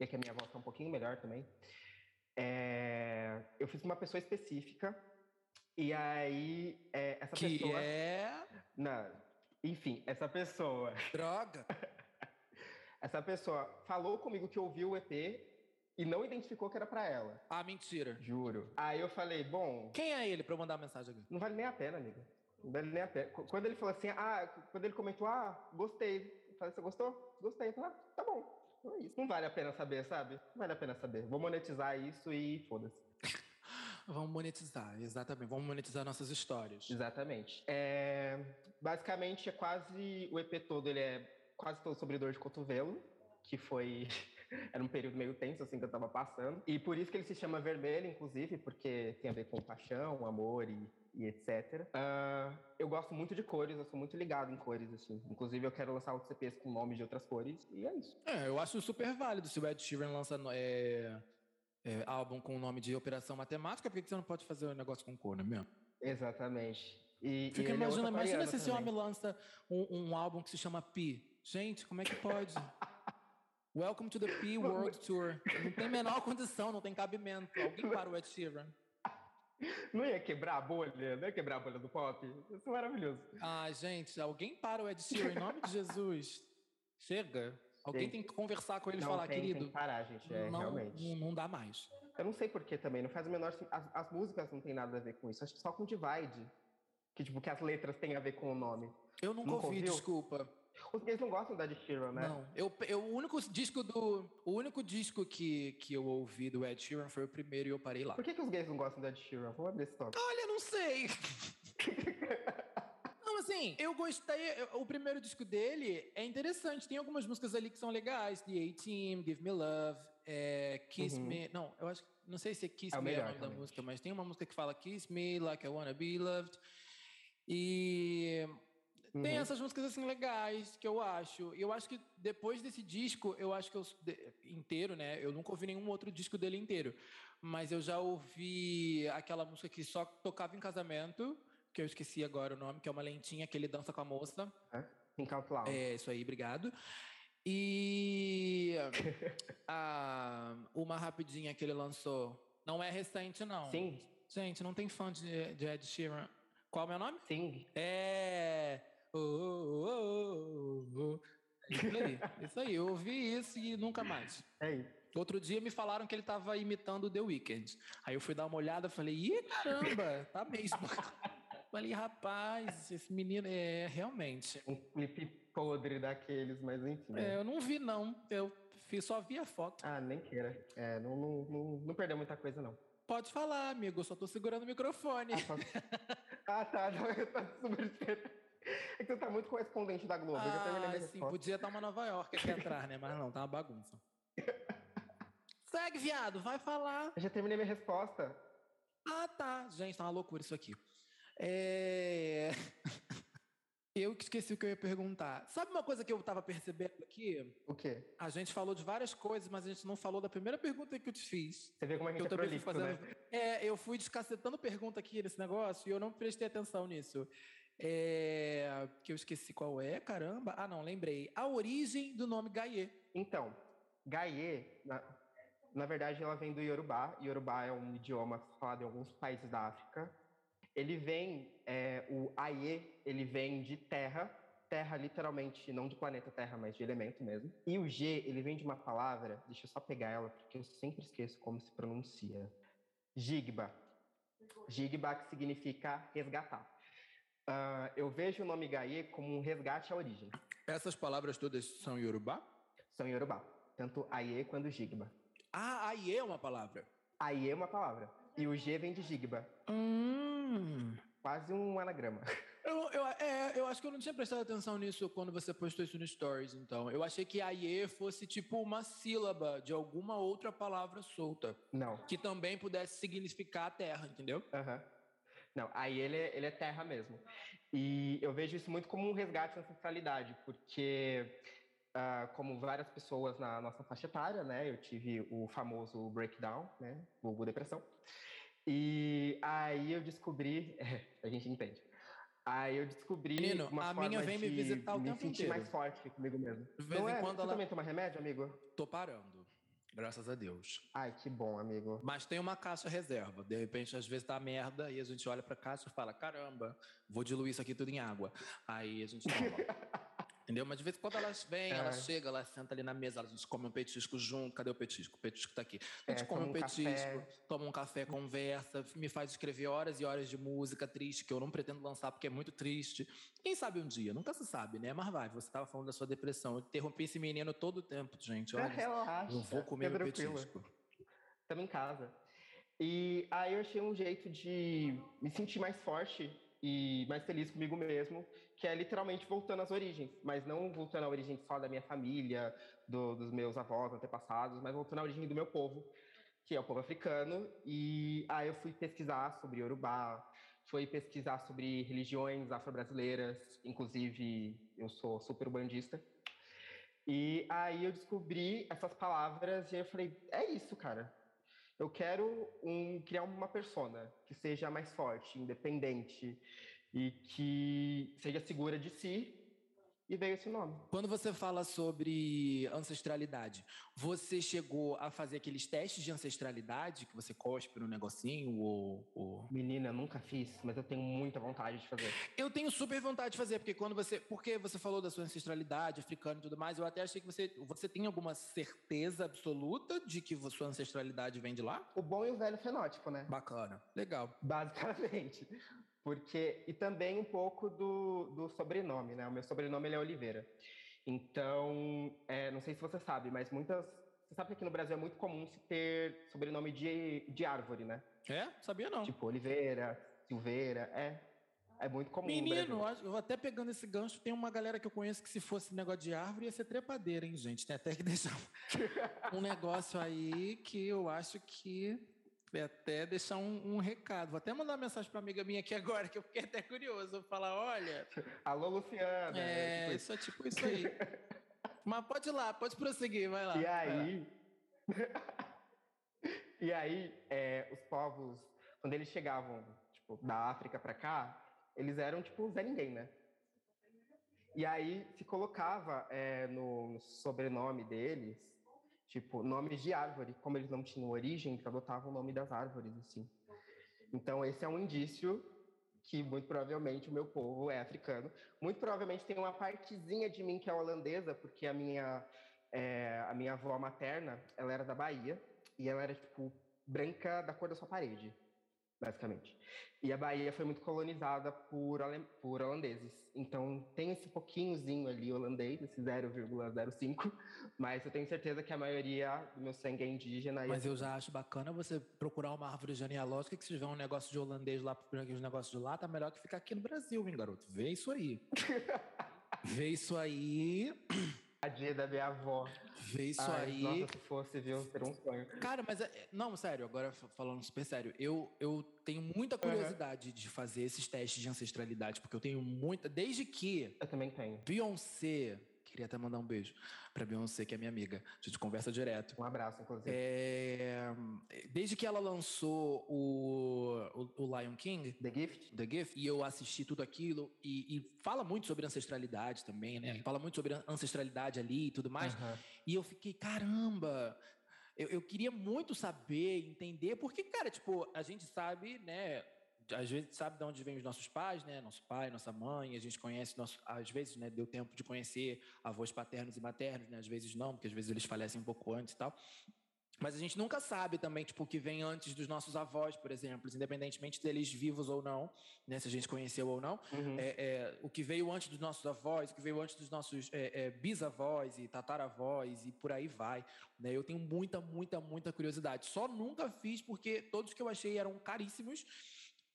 e que a minha voz tá um pouquinho melhor também, é, eu fiz uma pessoa específica, e aí é, essa Que pessoa... é. Não, enfim, essa pessoa... Droga! Essa pessoa falou comigo que ouviu o EP e não identificou que era pra ela. Ah, mentira. Juro. Aí eu falei, bom, Quem é ele pra eu mandar mensagem aqui? não vale nem a pena, amigo. Não vale nem a pena. Qu- Quando ele falou assim, ah, quando ele comentou, ah, gostei. Eu falei, você gostou? Gostei. Eu falei, ah, tá bom. Então é isso. Não vale a pena saber, sabe? Não vale a pena saber. Vou monetizar isso e foda-se. Vamos monetizar, exatamente. Vamos monetizar nossas histórias. Exatamente. É, basicamente, é quase. O EP todo ele é quase todo sobre dor de cotovelo, que foi. Era um período meio tenso, assim, que eu tava passando. E por isso que ele se chama Vermelho, inclusive, porque tem a ver com paixão, amor e, e etc. Ah, eu gosto muito de cores, eu sou muito ligado em cores, assim. Inclusive, eu quero lançar outros EPs com nomes de outras cores, e é isso. É, eu acho super válido se o Ed Sheeran lança é, é, álbum com o nome de Operação Matemática, por que você não pode fazer um negócio com cor, não é mesmo? Exatamente. E, e Fica ele é imagina aquariano se esse homem lança um, um álbum que se chama Pi. Gente, como é que pode? Welcome to the P World Tour. Não tem menor condição, não tem cabimento. Alguém para o Ed Sheeran. Não ia quebrar a bolha? Não ia quebrar a bolha do pop? Isso é maravilhoso. Ah, gente, alguém para o Ed Sheeran em nome de Jesus. Chega. Alguém tem que conversar com ele e falar, tem, querido. Tem que parar, gente. É, não, realmente. não, dá mais. Eu não sei porquê também, não faz o menor. As, as músicas não tem nada a ver com isso. Acho que só com Divide. Que, tipo, que as letras têm a ver com o nome. Eu nunca, Nunca ouvi, ouviu? desculpa. Os gays não gostam da Ed Sheeran, né? Não. Eu, eu, o único disco do. O único disco que, que eu ouvi do Ed Sheeran foi o primeiro e eu parei lá. Por que, que os gays não gostam da Ed Sheeran? Vamos abrir esse tópico. Olha, não sei. Não, assim, eu gostei. eu- O primeiro disco dele é interessante. Tem algumas músicas ali que são legais. The A-Team, Give Me Love, é, Kiss Uhum. Me. Não, eu acho. Não sei se é Kiss É Me é o melhor, nome da música, mas tem uma música que fala Kiss Me Like I Wanna Be Loved. E tem Uhum. essas músicas assim legais que eu acho. E eu acho que depois desse disco, eu acho que eu inteiro, né? Eu nunca ouvi nenhum outro disco dele inteiro, mas eu já ouvi aquela música que só tocava em casamento, que eu esqueci agora o nome, que é uma lentinha que ele dança com a moça. Think Out Loud. É isso aí, obrigado. E a- uma rapidinha que ele lançou. Não é recente, não. Sim, Gente, não tem fã de, de Ed Sheeran. Qual é o meu nome? sim. É. Oh, oh, oh, oh, oh. É Isso aí, isso aí. Eu ouvi isso e nunca mais. É isso. Outro dia me falaram que ele tava imitando The Weeknd. Aí eu fui dar uma olhada e falei, ih, caramba, tá mesmo. falei, rapaz, esse menino é realmente. Um clipe podre daqueles, mas enfim. É, eu não vi, não. Eu só vi a foto. Ah, nem queira. É, não, não, não, não perdeu muita coisa, não. Pode falar, amigo. Eu só tô segurando o microfone. Ah, só- ah, tá. Eu tô super que você tá muito correspondente da Globo. eu já terminei Ah, sim, resposta. podia estar uma Nova York aqui atrás, né? Mas não, tá uma bagunça. Segue, viado, vai falar. Eu já terminei minha resposta. Ah, tá. Gente, tá uma loucura isso aqui. É... Eu que esqueci o que eu ia perguntar. Sabe uma coisa que eu tava percebendo aqui? O quê? A gente falou de várias coisas, mas a gente não falou da primeira pergunta que eu te fiz. Você vê como a gente Eu é prolixo, fazendo. né? É, eu fui descacetando pergunta aqui nesse negócio e eu não prestei atenção nisso. É, Que eu esqueci qual é, caramba. Ah, não, lembrei. A origem do nome Gaie. Então, Gaie, na, na verdade, ela vem do Yorubá. Yorubá é um idioma falado em alguns países da África. Ele vem, é, o Aie, ele vem de terra, terra literalmente, não do planeta Terra, mas de elemento mesmo. E o G, ele vem de uma palavra, deixa eu só pegar ela, porque eu sempre esqueço como se pronuncia. Jigba. Jigba, que significa resgatar. Ah, eu vejo o nome Gaie como um resgate à origem. Essas palavras todas são Yorubá? São Yorubá, tanto Aie quanto Jigba. Ah, Aie é uma palavra. Aie é uma palavra. e o G vem de Jigba. Hum. Quase um anagrama. Eu, eu, é, eu acho que eu não tinha prestado atenção nisso quando você postou isso no Stories, então. Eu achei que Aie fosse tipo uma sílaba de alguma outra palavra solta. Não. Que também pudesse significar terra, entendeu? Aham. Não, aí ele, é- ele é terra mesmo. E eu vejo isso muito como um resgate da ancestralidade, porque, ah, como várias pessoas na nossa faixa etária, né, eu tive o famoso breakdown, né, vulgo depressão. E aí eu descobri, é, a gente entende. Aí eu descobri Menino, uma a forma minha vem me de visitar o me tempo sentir inteiro. mais forte comigo mesmo. De vez Não em é? quando Você ela- também toma remédio, amigo? Tô parando. Graças a Deus. Ai, que bom, amigo. Mas tem uma caixa reserva. De repente, às vezes tá merda e a gente olha pra caixa e fala: caramba, vou diluir isso aqui tudo em água. Aí a gente toma. Entendeu? Mas de vez em quando elas vêm, É. ela chega, ela senta ali na mesa, a gente come um petisco junto. Cadê o petisco? O petisco tá aqui. A gente É, come um petisco, café. toma um café, conversa, me faz escrever horas e horas de música triste que eu não pretendo lançar porque é muito triste. Quem sabe um dia? Nunca se sabe, né? Mas vai, você tava falando da sua depressão. Eu interrompi esse menino todo o tempo, gente. Olha, Relaxa. eu vou comer meu tranquila. petisco. Estamos em casa. E aí eu achei um jeito de me sentir mais forte e mais feliz comigo mesmo, que é literalmente voltando às origens, mas não voltando à origem só da minha família, do- dos meus avós, antepassados, mas voltando à origem do meu povo, que é o povo africano. E aí eu fui pesquisar sobre Yorubá, fui pesquisar sobre religiões afro-brasileiras, inclusive eu sou super bandista. E aí eu descobri essas palavras e eu falei, é isso, cara. Eu quero um, criar uma persona que seja mais forte, independente e que seja segura de si. E veio esse nome. Quando você fala sobre ancestralidade, você chegou a fazer aqueles testes de ancestralidade que você cospe no negocinho ou, ou... Menina, eu nunca fiz, mas eu tenho muita vontade de fazer. Eu tenho super vontade de fazer, porque quando você. Porque você falou da sua ancestralidade africana e tudo mais, eu até achei que você. Você tem alguma certeza absoluta de que sua ancestralidade vem de lá? O bom e o velho fenótipo, né? Bacana. Legal. Basicamente. Porque, e também um pouco do, do sobrenome, né? O meu sobrenome é Oliveira. Então, é, não sei se você sabe, mas muitas. Você sabe que aqui no Brasil é muito comum se ter sobrenome de, de árvore, né? É? Sabia não. Tipo Oliveira, Silveira, é. É muito comum. no Menino, eu até pegando esse gancho, tem uma galera que eu conheço que se fosse negócio de árvore ia ser trepadeira, hein, gente? Tem até que deixar um negócio aí que eu acho que até deixar um, um recado. Vou até mandar uma mensagem pra amiga minha aqui agora, que eu fiquei até curioso. Vou falar, olha, Alô, Luciana. é, tipo isso é tipo isso aí. Mas pode ir lá, pode prosseguir, vai lá. E aí, e aí é, os povos, quando eles chegavam tipo, da África para cá, eles eram tipo Zé Ninguém, né? E aí se colocava é, no sobrenome deles, tipo, nomes de árvore. Como eles não tinham origem, eles adotavam o nome das árvores, assim. Então esse é um indício que muito provavelmente o meu povo é africano. Muito provavelmente tem uma partezinha de mim que é holandesa, porque a minha é, a minha avó materna, ela era da Bahia e ela era tipo branca da cor da sua parede, basicamente. E a Bahia foi muito colonizada por, por holandeses. Então tem esse pouquinhozinho ali holandês, esse 0,05, mas eu tenho certeza que a maioria do meu sangue é indígena. Mas eu já acho bacana você procurar uma árvore genealógica que se tiver um negócio de holandês lá, os negócios de lá, tá melhor que ficar aqui no Brasil, hein, garoto? Vê isso aí. Vê isso aí. A dia da minha avó. Vê isso Ai, aí. Nossa, se fosse, viu, seria um sonho. Cara, mas é- não, sério, agora fa- falando super sério, eu, eu tenho muita curiosidade de fazer esses testes de ancestralidade, porque eu tenho muita. Desde que Eu também tenho. Beyoncé. Queria até mandar um beijo pra Beyoncé, que é minha amiga. A gente conversa direto. Um abraço, inclusive. É, desde que ela lançou o, o, Lion King, The Gift? The Gift, e eu assisti tudo aquilo, e, e fala muito sobre ancestralidade também, né? Fala muito sobre ancestralidade ali e tudo mais. Aham. E eu fiquei, caramba! Eu, eu queria muito saber, entender, porque, cara, tipo, a gente sabe, né? Às vezes sabe de onde vêm os nossos pais, né? Nosso pai, nossa mãe, a gente conhece, nosso, às vezes, né? Deu tempo de conhecer avós paternos e maternos, né? Às vezes não, porque às vezes eles falecem um pouco antes e tal. Mas a gente nunca sabe também, tipo, o que vem antes dos nossos avós, por exemplo, independentemente deles vivos ou não, né, se a gente conheceu ou não. Uhum. É, é, o que veio antes dos nossos avós, o que veio antes dos nossos é, é bisavós e tataravós e por aí vai. Né? Eu tenho muita, muita, muita curiosidade. Só nunca fiz porque todos que eu achei eram caríssimos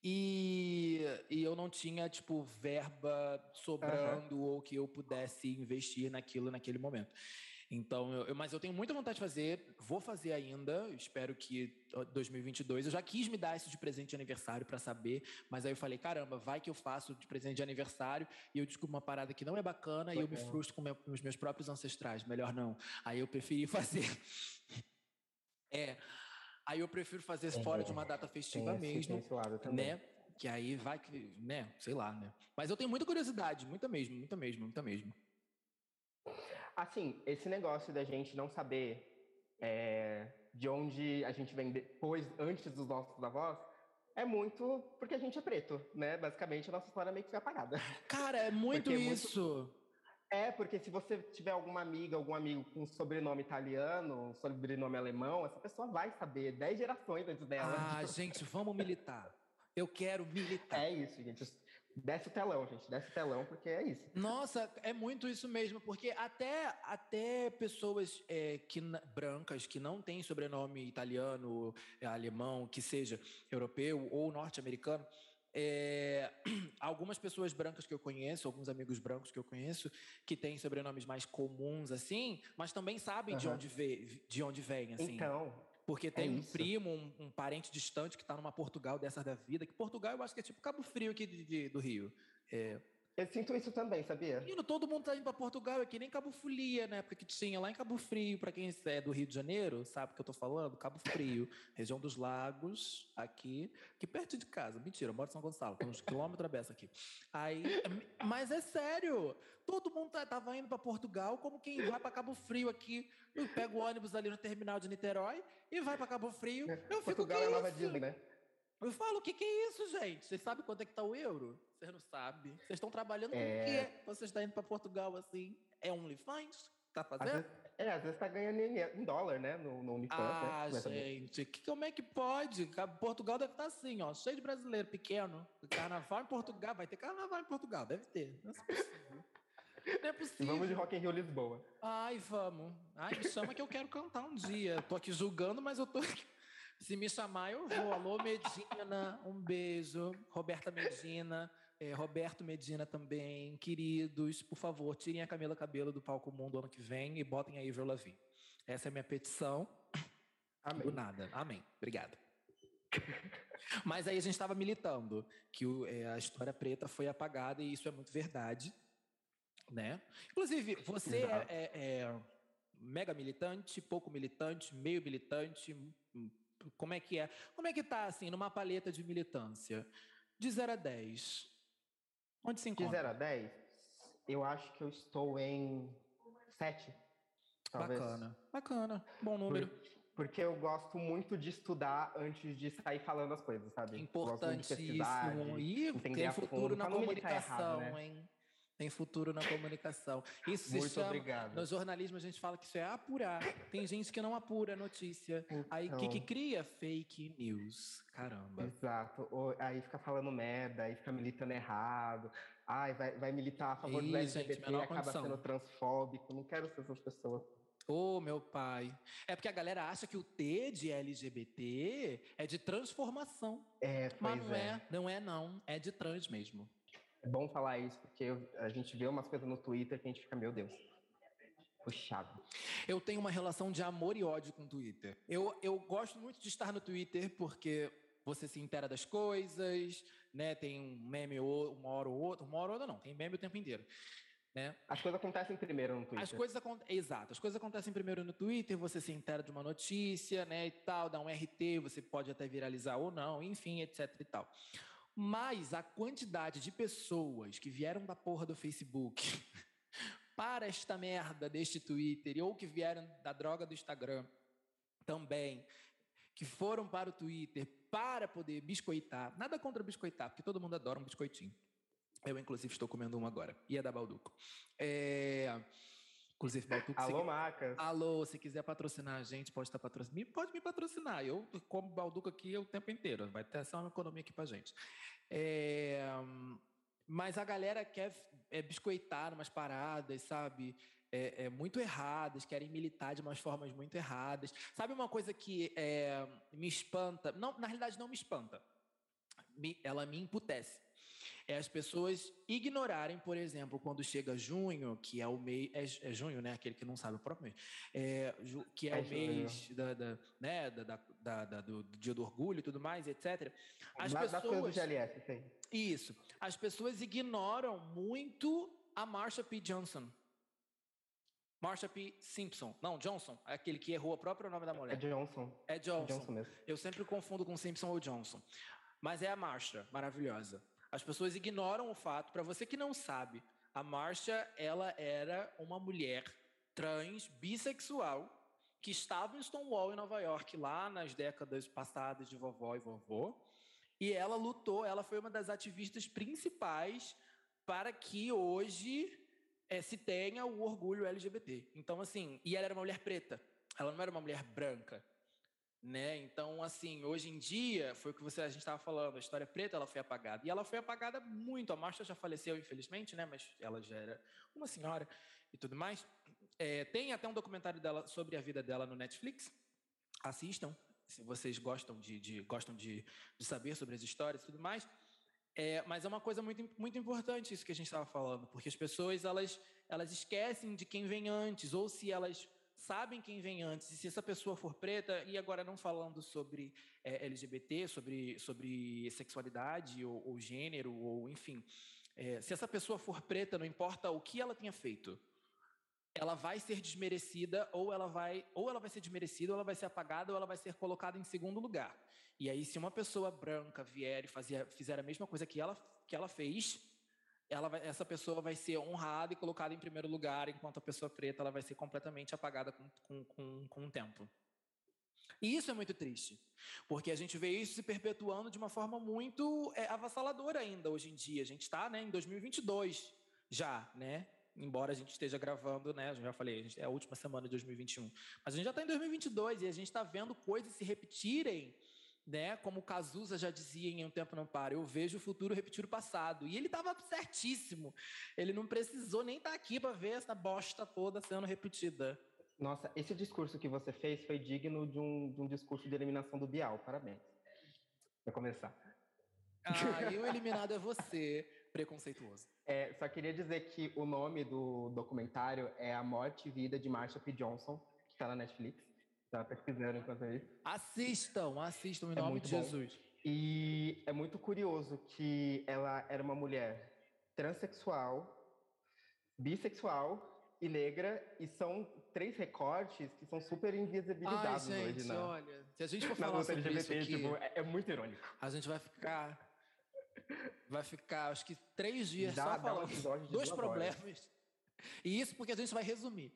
e, e eu não tinha, tipo, verba sobrando uhum. ou que eu pudesse investir naquilo naquele momento. Então, eu, mas eu tenho muita vontade de fazer, vou fazer ainda, espero que 2022. Eu já quis me dar isso de presente de aniversário para saber, mas aí eu falei, caramba, vai que eu faço de presente de aniversário e eu descubro uma parada que não é bacana Foi e eu me frustro com, meu, com os meus próprios ancestrais, melhor não. Aí eu preferi fazer. é. Aí eu prefiro fazer é, fora de uma data festiva tem mesmo, esse, tem né? Que aí vai que, né, sei lá, né? Mas eu tenho muita curiosidade, muita mesmo, muita mesmo, muita mesmo. Assim, esse negócio da gente não saber é, de onde a gente vem depois, antes dos nossos avós, é muito porque a gente é preto, né? Basicamente, a nossa história meio que foi apagada. Cara, é muito isso. Muito... É, porque se você tiver alguma amiga, algum amigo com sobrenome italiano, sobrenome alemão, essa pessoa vai saber 10 gerações antes dela. Ah, gente, vamos militar. Eu quero militar. É isso, gente. Desce o telão, gente. Desce o telão, porque é isso. Nossa, é muito isso mesmo, porque até, até pessoas é, que, brancas que não têm sobrenome italiano, é, alemão, que seja europeu ou norte-americano, é, algumas pessoas brancas que eu conheço, alguns amigos brancos que eu conheço, que têm sobrenomes mais comuns assim, mas também sabem uhum. de onde vê, de onde vem assim. Então, porque é tem é um primo, um, um, parente distante que está numa Portugal dessas da vida, que Portugal eu acho que é tipo Cabo Frio aqui de, de, do Rio. É, eu sinto isso também, sabia? Menino, todo mundo tá indo para Portugal, é que nem Cabo Folia, né? Porque tinha lá em Cabo Frio, para quem é do Rio de Janeiro, sabe o que eu tô falando? Cabo Frio, região dos lagos, aqui, aqui perto de casa. Mentira, eu moro em São Gonçalo, tem uns quilômetros abertos aqui. Aí, mas é sério, todo mundo tá, tava indo para Portugal como quem vai para Cabo Frio aqui. Eu pego o ônibus ali no terminal de Niterói e vai para Cabo Frio. Eu Portugal fico, é Nova Disney, né? Eu falo, o que, que é isso, gente? Vocês sabem quanto é que tá o euro? Vocês não sabem. Vocês estão trabalhando com é... o quê? Vocês estão indo para Portugal assim? É OnlyFans? Tá fazendo? Às vezes, é, às vezes tá ganhando em, dólar, né? No, no OnlyFans. Né? Ah, né? gente, que, como é que pode? Portugal deve estar tá assim, ó, cheio de brasileiro pequeno. Carnaval em Portugal, vai ter carnaval em Portugal, deve ter. Não é possível. Não é possível. Vamos de Rock in Rio Lisboa. Ai, vamos. Ai, me chama que eu quero cantar um dia. Tô aqui julgando, mas eu tô aqui. Se me chamar, eu vou. Alô, Medina, um beijo. Roberta Medina, é, Roberto Medina também. Queridos, por favor, tirem a Camila Cabelo do palco mundo ano que vem e botem a Ivor Lavin. Essa é a minha petição. Amém. Do nada. Amém. Obrigado. Mas aí a gente estava militando que o, é, a história preta foi apagada e isso é muito verdade, né? Inclusive, você é, é, é mega militante, pouco militante, meio militante, como é que é? Como é que tá, assim, numa paleta de militância? De 0 a 10. Onde se encontra? De 0 a 10, eu acho que eu estou em 7. Talvez. Bacana, bacana. Bom número. Por, porque eu gosto muito de estudar antes de sair falando as coisas, sabe? Importantíssimo. E tem futuro na comunicação, errado, né? hein? Tem futuro na comunicação. Isso Muito se chama, obrigado. No jornalismo a gente fala que isso é apurar. Tem gente que não apura a notícia. Então, aí o que, que cria? Fake news. Caramba. Exato. Aí fica falando merda, aí fica militando errado. Ai, vai, vai militar a favor Ih, do LGBT e acaba condição. sendo transfóbico. Não quero ser essas pessoas. Ô, oh, meu pai. É porque a galera acha que o T de LGBT é de transformação. É, Mas não é. é. Não é, não. É de trans mesmo. É bom falar isso, porque a gente vê umas coisas no Twitter que a gente fica, meu Deus, puxado. Eu tenho uma relação de amor e ódio com o Twitter. Eu, eu gosto muito de estar no Twitter porque você se intera das coisas, né? Tem um meme uma hora ou outra, uma hora ou outra não, tem meme o tempo inteiro. Né? As coisas acontecem primeiro no Twitter. As coisas Exato, as coisas acontecem primeiro no Twitter, você se intera de uma notícia, né, e tal, dá um RT, você pode até viralizar ou não, enfim, etc e tal. Mas a quantidade de pessoas que vieram da porra do Facebook para esta merda deste Twitter, ou que vieram da droga do Instagram também, que foram para o Twitter para poder biscoitar. Nada contra biscoitar, porque todo mundo adora um biscoitinho. Eu, inclusive, estou comendo um agora. E é da Balduco. É... Inclusive, Balduco. Alô, Macas. Alô, se quiser patrocinar a gente, pode estar patrocinando. Pode me patrocinar. Eu como Balduco aqui o tempo inteiro. Vai ter só uma economia aqui pra gente. É... Mas a galera quer é, biscoitar umas paradas, sabe? É, é, muito erradas, querem militar de umas formas muito erradas. Sabe uma coisa que é, me espanta? Não, na realidade, não me espanta. Me, ela me emputece é as pessoas ignorarem, por exemplo, quando chega junho, que é o mês. É, é junho, né? Aquele que não sabe o próprio mês. É, que é, é o mês da, da, né, da, da, da, do Dia do Orgulho e tudo mais, etc. As da, pessoas. Da GLS, sim. Isso. As pessoas ignoram muito a Marsha P. Johnson. Marsha P. Simpson. Não, Johnson. É aquele que errou o próprio nome da mulher. É Johnson. É Johnson. É Johnson mesmo. Eu sempre confundo com Simpson ou Johnson. Mas é a Marsha, maravilhosa. As pessoas ignoram o fato. Para você que não sabe, a Marcia ela era uma mulher trans, bissexual, que estava em Stonewall, em Nova York, lá nas décadas passadas de vovó e vovô. E ela lutou, ela foi uma das ativistas principais para que hoje é, se tenha o orgulho LGBT. Então, assim, e ela era uma mulher preta, ela não era uma mulher branca. Né? Então, assim, hoje em dia, foi o que você, a gente estava falando, a história preta ela foi apagada. E ela foi apagada muito. A Marcia já faleceu, infelizmente, né? mas ela já era uma senhora e tudo mais. É, tem até um documentário dela sobre a vida dela no Netflix. Assistam, se vocês gostam de, de gostam de, de, saber sobre as histórias e tudo mais. É, mas é uma coisa muito, muito importante isso que a gente estava falando, porque as pessoas elas, elas esquecem de quem vem antes, ou se elas sabem quem vem antes. E se essa pessoa for preta, e agora não falando sobre é, LGBT, sobre, sobre sexualidade ou, ou gênero, ou enfim, é, se essa pessoa for preta, não importa o que ela tenha feito, ela vai ser desmerecida, ou ela vai, ou ela vai ser desmerecida, ou ela vai ser apagada, ou ela vai ser colocada em segundo lugar. E aí, se uma pessoa branca vier e fazia, fizer a mesma coisa que ela, que ela fez, ela vai, essa pessoa vai ser honrada e colocada em primeiro lugar, enquanto a pessoa preta ela vai ser completamente apagada com, com, com, com o tempo. E isso é muito triste, porque a gente vê isso se perpetuando de uma forma muito é, avassaladora ainda hoje em dia. A gente está né, em 2022 já, né? Embora a gente esteja gravando, né? Já falei, é a última semana de 2021. Mas a gente já está em 2022 e a gente está vendo coisas se repetirem né? Como Cazuza já dizia em Um Tempo Não Para, eu vejo o futuro repetir o passado. E ele estava certíssimo. Ele não precisou nem estar tá aqui para ver essa bosta toda sendo repetida. Nossa, esse discurso que você fez foi digno de um, de um discurso de eliminação do Bial. Parabéns. Para começar. Ah, e o eliminado é você, preconceituoso. É, só queria dizer que o nome do documentário é A Morte e Vida de Marsha P. Johnson, que está na Netflix. Tá pesquisando enquanto isso. Assistam, assistam em é nome de Jesus. Bom. E é muito curioso que ela era uma mulher transexual, bissexual e negra, e são três recortes que são super invisibilizados Ai, gente, hoje, né? olha, se a gente for falar sobre LGBT, isso aqui, tipo, é, é, muito irônico. A gente vai ficar vai ficar, acho que três dias dá, só falando dois problemas. E isso porque a gente vai resumir.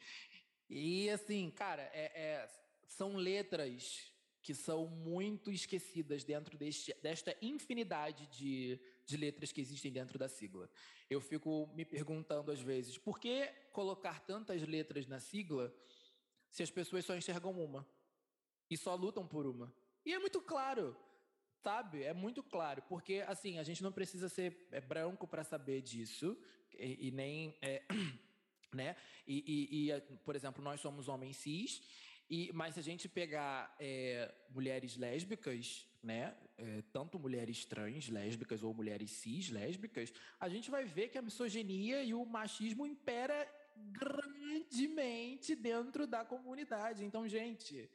E assim, cara, é, é são letras que são muito esquecidas dentro deste, desta infinidade de, de letras que existem dentro da sigla. Eu fico me perguntando às vezes, por que colocar tantas letras na sigla se as pessoas só enxergam uma e só lutam por uma? E é muito claro, sabe? É muito claro, porque assim, a gente não precisa ser é, branco para saber disso e, e nem. É, né? E, e, e, por exemplo, nós somos homens cis e, mas se a gente pegar é, mulheres lésbicas, né, é, tanto mulheres trans lésbicas ou mulheres cis lésbicas, a gente vai ver que a misoginia e o machismo impera grandemente dentro da comunidade. Então, gente,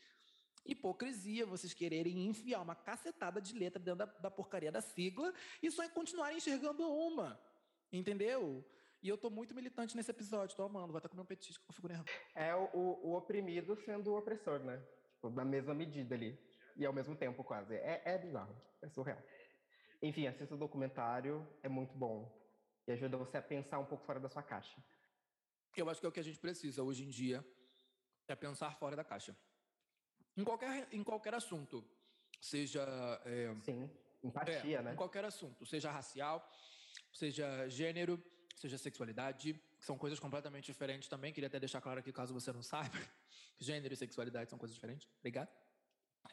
hipocrisia vocês quererem enfiar uma cacetada de letra dentro da, da porcaria da sigla e só continuarem enxergando uma. Entendeu? E eu tô muito militante nesse episódio, tô amando. Vai estar comendo um petisco com figura É o, o, oprimido sendo o opressor, né? Tipo, na mesma medida ali. E ao mesmo tempo, quase. É, é bizarro. É surreal. Enfim, assista o documentário, é muito bom. E ajuda você a pensar um pouco fora da sua caixa. Eu acho que é o que a gente precisa hoje em dia, é pensar fora da caixa. Em qualquer, em qualquer assunto. Seja. É, Sim, empatia, é, né? Em qualquer assunto. Seja racial, seja gênero, seja sexualidade, que são coisas completamente diferentes também. Queria até deixar claro aqui, caso você não saiba, gênero e sexualidade são coisas diferentes. Obrigado.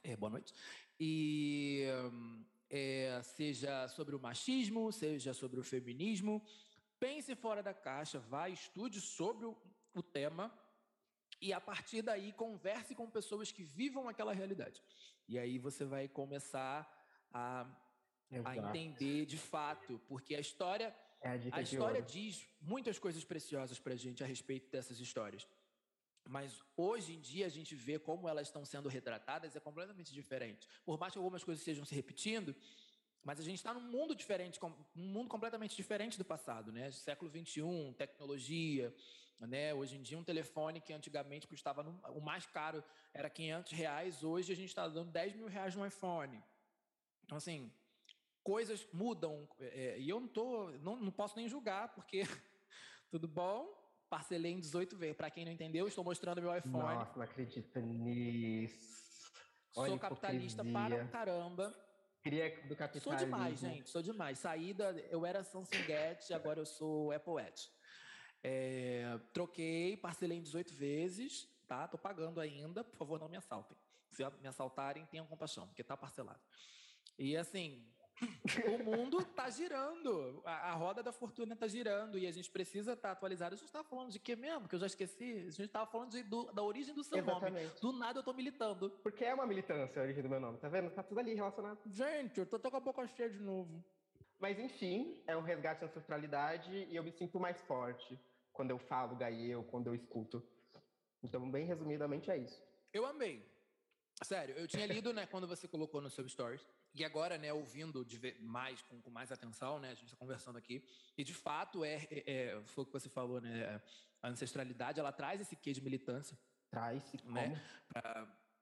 É, boa noite. E é, seja sobre o machismo, seja sobre o feminismo, pense fora da caixa, vá, estude sobre o, o tema e a partir daí converse com pessoas que vivam aquela realidade. E aí você vai começar a, a entender de fato, porque a história é a, a história diz muitas coisas preciosas para a gente a respeito dessas histórias. Mas hoje em dia a gente vê como elas estão sendo retratadas é completamente diferente. Por mais que algumas coisas estejam se repetindo, mas a gente está num mundo diferente, um mundo completamente diferente do passado, né? Século XXI, tecnologia, né? Hoje em dia um telefone que antigamente custava no, o mais caro era 500 reais, hoje a gente está dando 10 mil reais no iPhone. Então assim, coisas mudam é, e eu não tô, não, não posso nem julgar porque tudo bom, parcelei em 18 vezes. Para quem não entendeu, estou mostrando meu iPhone. Nossa, não acredito nisso. Olha Sou capitalista para um caramba. Queria do capitalismo. Sou demais, gente. Sou demais. Saída, eu era Samsung Edge, agora eu sou Apple Edge. É, troquei, parcelei em 18 vezes, tá? Tô pagando ainda. Por favor, não me assaltem. Se me assaltarem, tenham compaixão, porque tá parcelado. E assim, o mundo está girando, a, a, roda da fortuna está girando e a gente precisa estar tá atualizado. A gente estava falando de quê mesmo? Que eu já esqueci. A gente estava falando de, do, da origem do seu Exatamente. nome. Do nada eu estou militando. Porque é uma militância a origem do meu nome, tá vendo? Tá tudo ali relacionado. Gente, eu tô, tô com a boca cheia de novo. Mas enfim, é um resgate à ancestralidade e eu me sinto mais forte quando eu falo gaieu, quando eu escuto. Então, bem resumidamente, é isso. Eu amei. Sério, eu tinha lido, né, quando você colocou no seu stories. E agora, né, ouvindo mais, com, com, mais atenção, né, a gente está conversando aqui, e de fato é, é, é, foi o que você falou, né, a ancestralidade, ela traz esse quê de militância. Traz, né,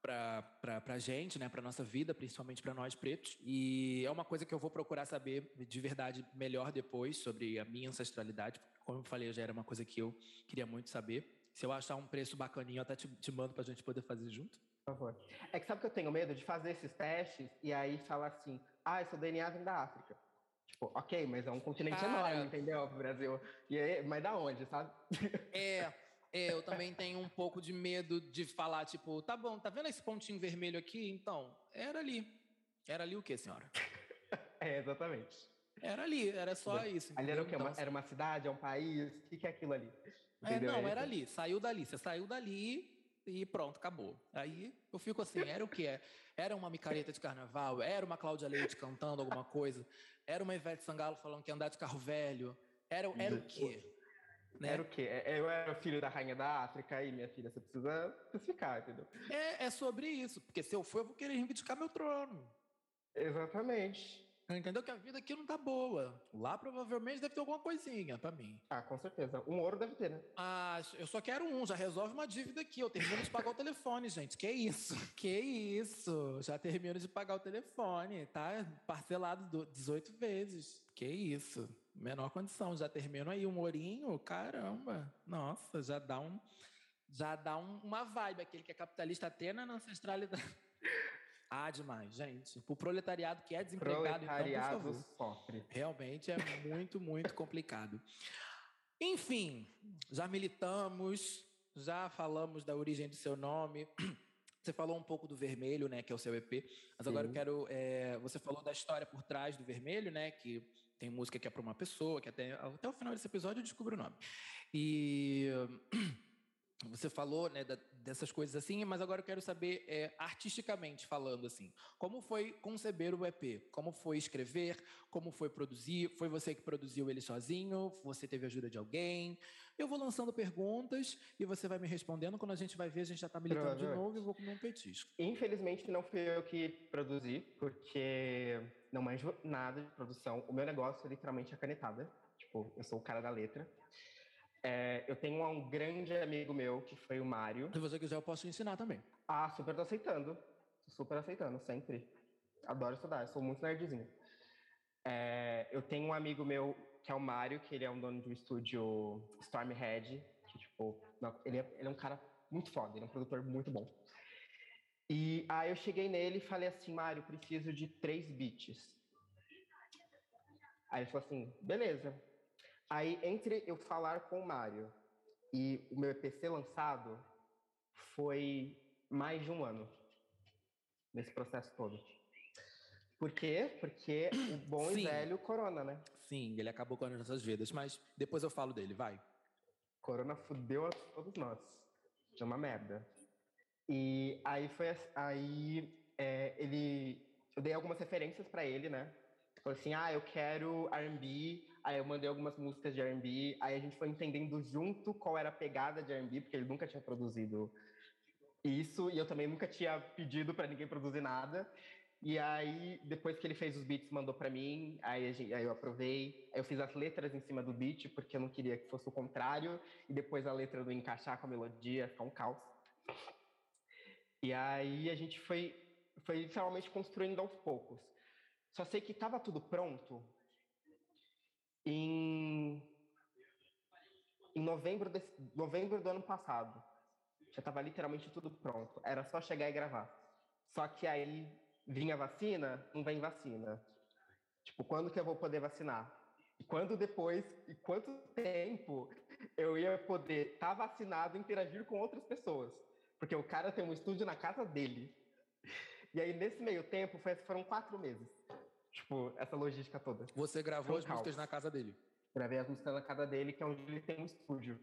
para a gente, né, para nossa vida, principalmente para nós pretos. E é uma coisa que eu vou procurar saber de verdade melhor depois sobre a minha ancestralidade. Como eu falei, já era uma coisa que eu queria muito saber. Se eu achar um preço bacaninho, eu até te, te mando para a gente poder fazer junto. Por favor. É que sabe que eu tenho medo de fazer esses testes e aí falar assim, ah, seu DNA vem da África. Tipo, ok, mas é um continente Cara, enorme, entendeu? O Brasil. E aí, mas da onde, sabe? É, é, eu também tenho um pouco de medo de falar, tipo, tá bom, tá vendo esse pontinho vermelho aqui? Então, era ali. Era ali o quê, senhora? é, exatamente. Era ali, era só isso. Ali era o quê? Então, uma, era uma cidade, é um país? O que, que é aquilo ali? É, não, era ali. Saiu dali. Você saiu dali e pronto, acabou. Aí eu fico assim, era o que é? Era uma micareta de carnaval? Era uma Cláudia Leite cantando alguma coisa? Era uma Ivete Sangalo falando que ia andar de carro velho? Era, era o quê? Né? Era o quê? É, eu era filho da rainha da África aí, minha filha, você precisa especificar, entendeu? É, é sobre isso, porque se eu for, eu vou querer reivindicar meu trono. Exatamente. Entendeu que a vida aqui não tá boa. Lá provavelmente deve ter alguma coisinha para mim. Ah, com certeza. Um ouro deve ter, né? Ah, eu só quero um. Já resolve uma dívida aqui. Eu termino de pagar o telefone, gente. Que isso? Que isso? Já termino de pagar o telefone. Tá parcelado 18 vezes. Que isso? Menor condição. Já termino aí um ourinho. Caramba. Nossa, já dá um... Já dá um, uma vibe. Aquele que é capitalista até na ancestralidade. Ah, demais, gente. O proletariado que é desempregado, então, por favor. sofre. Realmente é muito, muito complicado. Enfim, já militamos, já falamos da origem do seu nome. Você falou um pouco do vermelho, né, que é o seu EP. Mas agora Sim. eu quero. É, você falou da história por trás do vermelho, né? Que tem música que é para uma pessoa, que até, até o final desse episódio eu descubro o nome. E você falou né, dessas coisas assim, mas agora eu quero saber, é, artisticamente falando, assim, como foi conceber o EP? Como foi escrever? Como foi produzir? Foi você que produziu ele sozinho? Você teve ajuda de alguém? Eu vou lançando perguntas e você vai me respondendo. Quando a gente vai ver, a gente já está militando de novo e eu vou comer um petisco. Infelizmente, não fui eu que produzi, porque não manjo nada de produção. O meu negócio, literalmente, é canetada. Tipo, eu sou o cara da letra. É, eu tenho um grande amigo meu, que foi o Mário. Se você quiser, eu posso ensinar também. Ah, super tô aceitando. Super aceitando, sempre. Adoro estudar, sou muito nerdzinho. É, eu tenho um amigo meu, que é o Mário, que ele é um dono de um estúdio Stormhead, que, tipo, ele é, ele é um cara muito foda, ele é um produtor muito bom. E aí eu cheguei nele e falei assim, Mário, preciso de três beats. Aí ele falou assim, beleza. Aí, entre eu falar com o Mário e o meu EP ser lançado, foi mais de um ano nesse processo todo. Por quê? Porque o bom Sim. e velho Corona, né? Sim, ele acabou com as nossas vidas, mas depois eu falo dele, vai. Corona fudeu a todos nós. É uma merda. E aí foi aí é, ele eu dei algumas referências para ele, né? Falei assim, ah, eu quero R&B. Aí eu mandei algumas músicas de R&B. Aí a gente foi entendendo junto qual era a pegada de R&B, porque ele nunca tinha produzido isso e eu também nunca tinha pedido para ninguém produzir nada. E aí, depois que ele fez os beats, mandou para mim, aí, gente, aí, eu aprovei. Aí eu fiz as letras em cima do beat, porque eu não queria que fosse o contrário. E depois a letra não encaixar com a melodia, ficar um caos. E aí a gente foi, foi literalmente construindo aos poucos. Só sei que estava tudo pronto em, em novembro, novembro do ano passado. Já estava literalmente tudo pronto. Era só chegar e gravar. Só que aí vinha vacina, não vem vacina. Tipo, quando que eu vou poder vacinar? E quando depois, e quanto tempo eu ia poder estar tá vacinado e interagir com outras pessoas? Porque o cara tem um estúdio na casa dele. E aí, nesse meio tempo, foi, foram quatro meses. Tipo, essa logística toda. Você gravou as músicas na casa dele? Gravei as músicas na casa dele, que é onde ele tem um estúdio.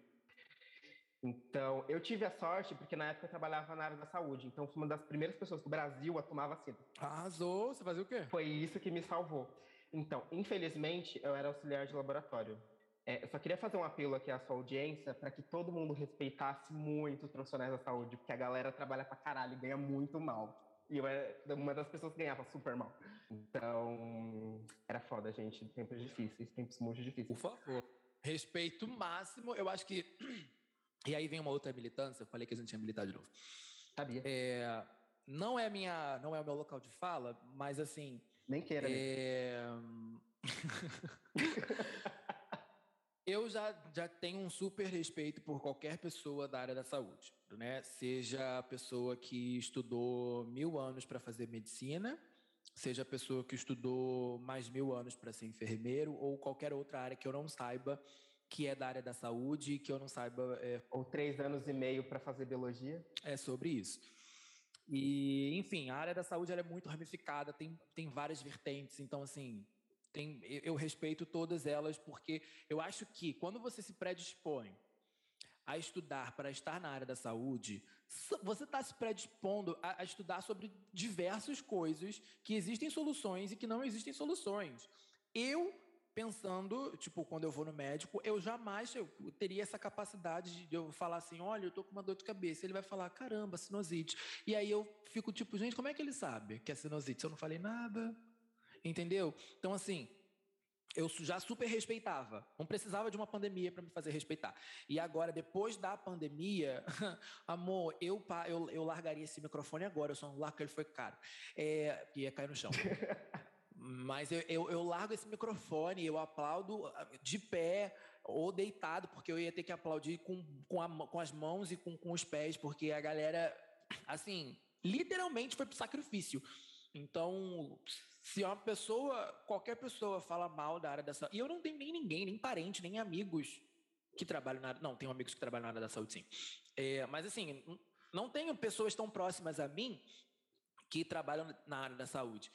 Então, eu tive a sorte, porque na época eu trabalhava na área da saúde, então fui uma das primeiras pessoas do Brasil a tomar vacina. Arrasou! Você fazia o quê? Foi isso que me salvou. Então, infelizmente, eu era auxiliar de laboratório. É, eu só queria fazer um apelo aqui à sua audiência para que todo mundo respeitasse muito os profissionais da saúde, porque a galera trabalha pra caralho e ganha muito mal. E eu era uma das pessoas que ganhava super mal. Então, era foda, gente. Tempos difíceis, tempos muito difíceis. Por favor. Respeito máximo. Eu acho que e aí vem uma outra militância, eu falei que a gente tinha militado de novo. Sabia. É, não é minha, não é o meu local de fala, mas assim. Nem queira. É... eu já, já tenho um super respeito por qualquer pessoa da área da saúde, né? Seja a pessoa que estudou mil anos para fazer medicina, seja a pessoa que estudou mais mil anos para ser enfermeiro ou qualquer outra área que eu não saiba que é da área da saúde, que eu não saiba. É... Ou três anos e meio para fazer biologia. É sobre isso. E, enfim, a área da saúde é muito ramificada, tem, tem várias vertentes, então, assim, tem, eu respeito todas elas, porque eu acho que quando você se predispõe a estudar para estar na área da saúde, você está se predispondo a, a, estudar sobre diversas coisas que existem soluções e que não existem soluções. Eu pensando, tipo, quando eu vou no médico, eu jamais eu teria essa capacidade de eu falar assim, olha, eu tô com uma dor de cabeça. Ele vai falar, caramba, sinusite. E aí eu fico tipo, gente, como é que ele sabe que é sinusite? Se eu não falei nada, entendeu? Então, assim, eu já super respeitava. Não precisava de uma pandemia para me fazer respeitar. E agora, depois da pandemia, amor, eu, eu, eu largaria esse microfone agora. Eu só não largo porque ele foi caro. É, ia cair no chão. Mas eu, eu, eu, largo esse microfone, eu aplaudo ah, de pé ou deitado, porque eu ia ter que aplaudir com, com, a, com as mãos e com, com os pés, porque a galera, assim, literalmente foi pro sacrifício. Então, se uma pessoa, qualquer pessoa fala mal da área da saúde, e eu não tenho nem ninguém, nem parente, nem amigos que trabalham na área, não, tenho amigos que trabalham na área da saúde, sim. É, mas assim, não tenho pessoas tão próximas a mim que trabalham na área da saúde.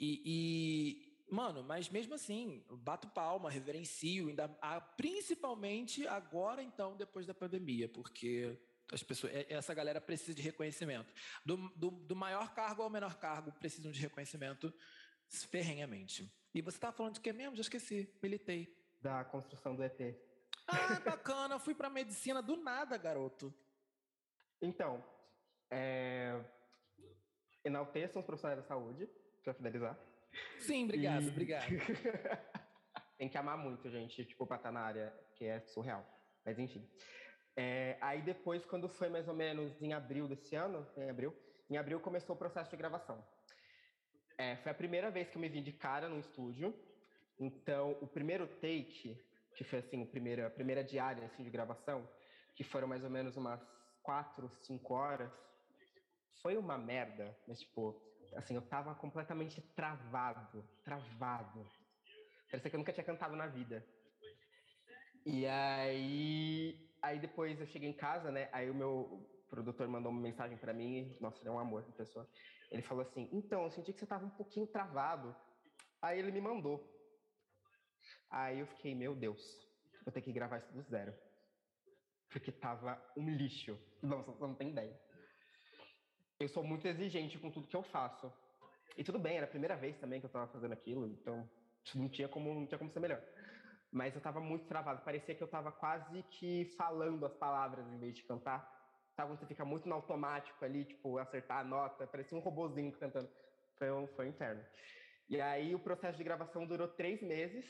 E, e, mano, mas mesmo assim, bato palma, reverencio, ainda, principalmente agora, então, depois da pandemia, porque as pessoas, é, essa galera precisa de reconhecimento. Do, do, do maior cargo ao menor cargo, precisam de reconhecimento ferrenhamente. E você estava falando de que mesmo? Já esqueci, militei. Da construção do ET. Ah, bacana, fui para medicina do nada, garoto. Então, é... enalteçam os profissionais da saúde, para finalizar. Sim, obrigado, e... obrigado. Tem que amar muito, gente, tipo, pra estar na área, que é surreal. Mas enfim. É, aí depois, quando foi mais ou menos em abril desse ano, em abril, em abril começou o processo de gravação. É, foi a primeira vez que eu me vi de cara no estúdio. Então, o primeiro take, que foi assim, a primeira, a primeira diária assim, de gravação, que foram mais ou menos umas quatro, cinco horas, foi uma merda. Mas, tipo, assim, eu tava completamente travado, travado. Parecia que eu nunca tinha cantado na vida. E aí, aí depois eu cheguei em casa, né? Aí o meu produtor mandou uma mensagem para mim, nossa, ele é um amor de pessoa. Ele falou assim: "Então, eu senti que você tava um pouquinho travado". Aí ele me mandou. Aí eu fiquei, meu Deus, vou ter que gravar isso do zero. Porque tava um lixo. Não, você não tem ideia. Eu sou muito exigente com tudo que eu faço. E tudo bem, era a primeira vez também que eu tava fazendo aquilo, então não tinha como, não tinha como ser melhor. Mas eu tava muito travado, parecia que eu tava quase que falando as palavras em vez de cantar. Sabe quando você fica muito no automático ali, tipo, acertar a nota, parecia um robozinho cantando. Foi um, foi um inferno. E aí o processo de gravação durou três meses,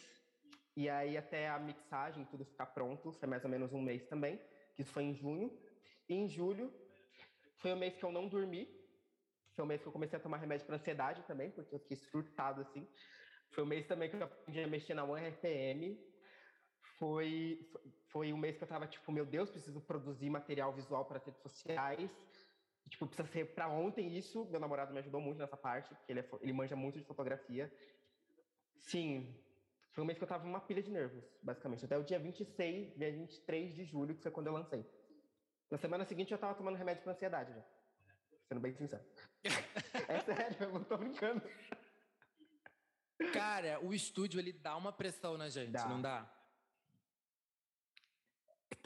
e aí até a mixagem, tudo ficar pronto, foi mais ou menos um mês também, que isso foi em junho. E em julho foi o mês que eu não dormi, foi o mês que eu comecei a tomar remédio para ansiedade também, porque eu fiquei surtado assim. Foi o mês também que eu aprendi a mexer na One RPM. Foi, foi o mês que eu tava tipo, meu Deus, preciso produzir material visual para redes sociais. E, tipo, precisa ser para ontem isso. Meu namorado me ajudou muito nessa parte, porque ele, é, ele manja muito de fotografia. Sim, foi um mês que eu tava uma pilha de nervos, basicamente. Até o dia 26, dia 23 de julho, que foi quando eu lancei. Na semana seguinte eu tava tomando remédio para ansiedade já. Sendo bem sincero. é sério, eu não tô brincando. Cara, o estúdio ele dá uma pressão na gente, dá. não dá?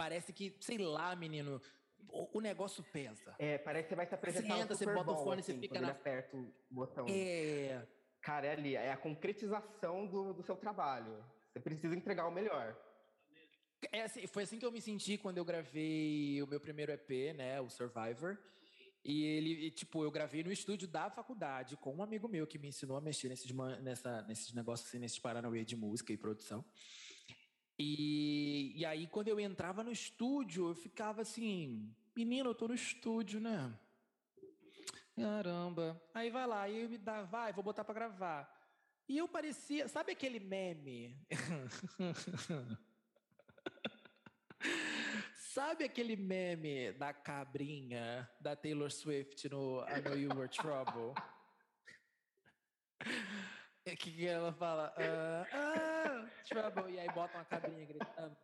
Parece que, sei lá, menino, o, o negócio pesa. É, parece que você vai se apresentar você entra, você bota o fone, assim, você fica na... aperta o botão. É... Cara, é ali, é a concretização do, do seu trabalho. Você precisa entregar o melhor. É assim, foi assim que eu me senti quando eu gravei o meu primeiro EP, né, o Survivor. E ele, e, tipo, eu gravei no estúdio da faculdade com um amigo meu que me ensinou a mexer nesses, nessa, nesses negócios, assim, nesses paranauê de música e produção. E, e aí, quando eu entrava no estúdio, eu ficava assim, menino, eu tô no estúdio, né? Caramba. Aí vai lá, e me dá, vai, vou botar para gravar. E eu parecia, sabe aquele meme? Sabe aquele meme da cabrinha da Taylor Swift no I Know You Were Trouble? que, ela fala? Uh, ah, trouble. E aí bota uma cabrinha gritando.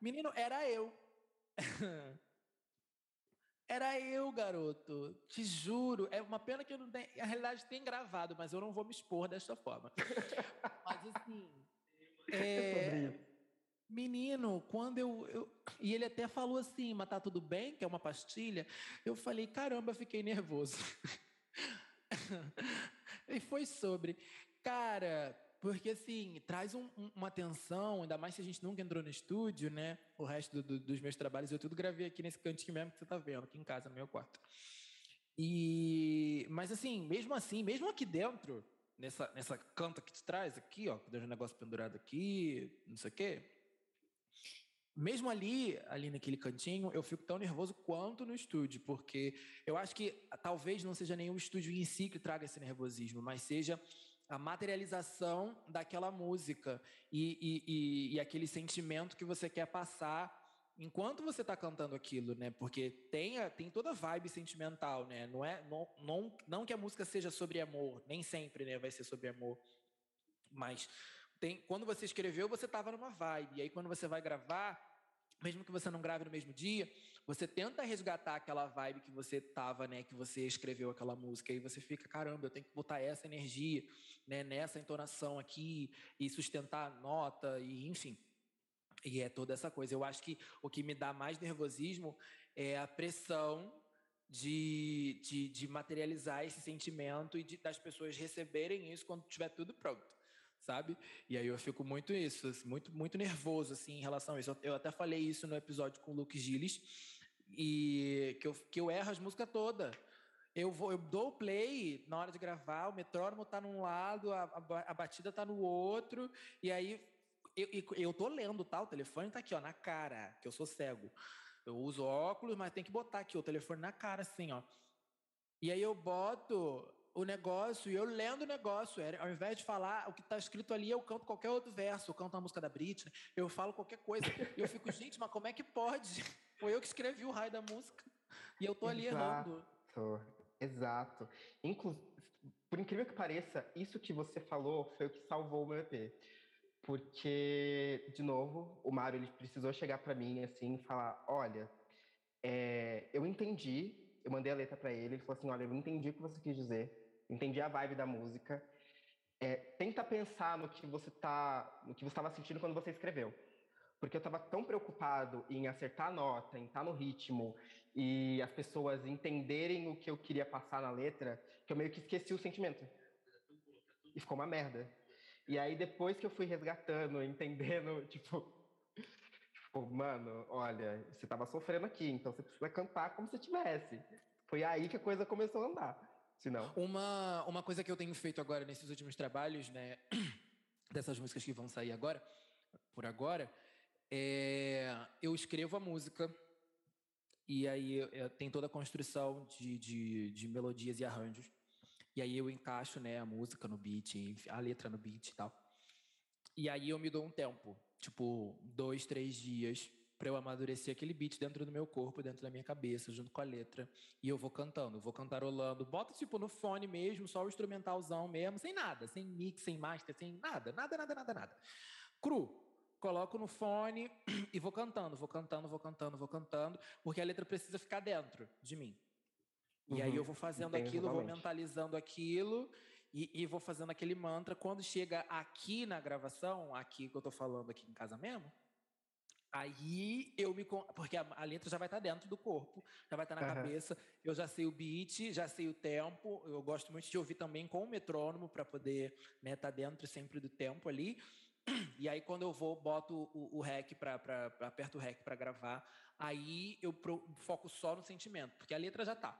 Menino, era eu. Era eu, garoto. Te juro. É uma pena que eu não tenho. A realidade tem gravado, mas eu não vou me expor desta forma. mas assim. É, Menino, quando eu, eu, E ele até falou assim, mas tá tudo bem, que é uma pastilha. Eu falei, caramba, fiquei nervoso. e foi sobre. Cara, porque assim, traz um, um, uma tensão, ainda mais se a gente nunca entrou no estúdio, né? O resto do, do, dos meus trabalhos eu tudo gravei aqui nesse cantinho mesmo que você tá vendo, aqui em casa, no meu quarto. E. Mas assim, mesmo assim, mesmo aqui dentro, nessa, nessa canta que te traz aqui, ó, que deixa um negócio pendurado aqui, não sei o quê mesmo ali, ali naquele cantinho, eu fico tão nervoso quanto no estúdio, porque eu acho que talvez não seja nenhum estúdio em si que traga esse nervosismo, mas seja a materialização daquela música e, e, e, e aquele sentimento que você quer passar enquanto você está cantando aquilo, né? Porque tem, a, tem toda a vibe sentimental, né? Não é não, não, não que a música seja sobre amor, nem sempre, né, vai ser sobre amor, mas tem, quando você escreveu, você estava numa vibe. E aí, quando você vai gravar, mesmo que você não grave no mesmo dia, você tenta resgatar aquela vibe que você tava, né, que você escreveu aquela música e você fica, caramba, eu tenho que botar essa energia, né, nessa entonação aqui e sustentar a nota e enfim. E é toda essa coisa. Eu acho que o que me dá mais nervosismo é a pressão de, de, de materializar esse sentimento e de, das pessoas receberem isso quando tiver tudo pronto sabe? E aí eu fico muito isso, assim, muito muito nervoso assim em relação a isso. Eu até falei isso no episódio com o Luke Gilles e que eu, que eu erro as músicas todas. Eu, vou, eu dou o play na hora de gravar, o metrônomo tá num lado, a, a, a batida tá no outro, e aí eu, eu, eu tô lendo, tá? O telefone tá aqui, ó, na cara, que eu sou cego. Eu uso óculos, mas tem que botar aqui o telefone na cara, assim, ó. E aí eu boto, o negócio e eu lendo o negócio. Ao invés de falar o que está escrito ali, eu canto qualquer outro verso. Eu canto a música da Britney, eu falo qualquer coisa. E eu fico, gente, mas como é que pode? Foi eu que escrevi o raio da música. E eu tô ali exato, errando. Exato. Inclu por incrível que pareça, isso que você falou foi o que salvou o meu EP. porque, de novo, o Mário ele precisou chegar para mim assim e falar: olha, é, eu entendi, eu mandei a letra para ele, ele falou assim: olha, eu entendi o que você quis dizer, entendi a vibe da música. É, tenta pensar no que você tá, no que você estava sentindo quando você escreveu porque eu estava tão preocupado em acertar a nota, em estar tá no ritmo e as pessoas entenderem o que eu queria passar na letra, que eu meio que esqueci o sentimento. E ficou uma merda. E aí depois que eu fui resgatando, entendendo, tipo, tipo mano, olha, você estava sofrendo aqui, então você precisa cantar como se tivesse. Foi aí que a coisa começou a andar. Uma, uma coisa que eu tenho feito agora nesses últimos trabalhos, né, dessas músicas que vão sair agora, por agora, é, eu escrevo a música e aí tem toda a construção de, de, de, melodias e arranjos. E aí eu encaixo né, a música no beat, a letra no beat e tal. E aí eu me dou um tempo, tipo dois, três dias, para eu amadurecer aquele beat dentro do meu corpo, dentro da minha cabeça, junto com a letra. E eu vou cantando, vou cantarolando. Bota tipo no fone mesmo, só o instrumentalzão mesmo, sem nada, sem mix, sem master, sem nada, nada, nada, nada, nada. Cru, coloco no fone e vou cantando, vou cantando, vou cantando, vou cantando, porque a letra precisa ficar dentro de mim. E uhum, aí eu vou fazendo aquilo, vou mentalizando aquilo e, e, vou fazendo aquele mantra. Quando chega aqui na gravação, aqui que eu tô falando aqui em casa mesmo, aí eu me. Porque a, a letra já vai estar tá dentro do corpo, já vai estar tá na uhum. cabeça. Eu já sei o beat, já sei o tempo. Eu gosto muito de ouvir também com o metrônomo para poder estar né, tá dentro sempre do tempo ali. E aí, quando eu vou, boto o, o rec para aperto o rec para gravar, aí eu pro, foco só no sentimento, porque a letra já tá.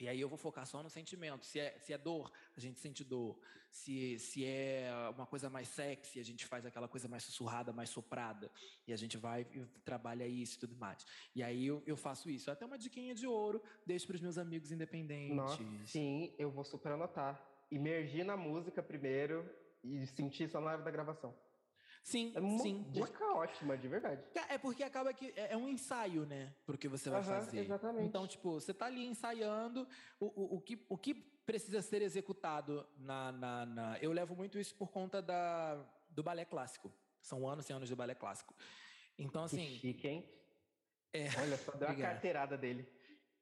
E aí eu vou focar só no sentimento. Se é, se é dor, a gente sente dor. Se, se é uma coisa mais sexy, a gente faz aquela coisa mais sussurrada, mais soprada. E a gente vai e trabalha isso e tudo mais. E aí eu, eu faço isso. Até uma diquinha de ouro, deixo para os meus amigos independentes. Nossa, sim, eu vou super anotar. Imergir na música primeiro e sentir só na hora da gravação. Sim, é uma sim. dica ótima, de verdade. É porque acaba que é, é um ensaio, né? Pro que você vai uhum, fazer. Exatamente. Então, tipo, você tá ali ensaiando o, o, o, que, o que precisa ser executado na, na, na, Eu levo muito isso por conta da, do balé clássico. São anos e anos de balé clássico. Então, assim. Que chique, hein? É... Olha, só deu a carteirada dele.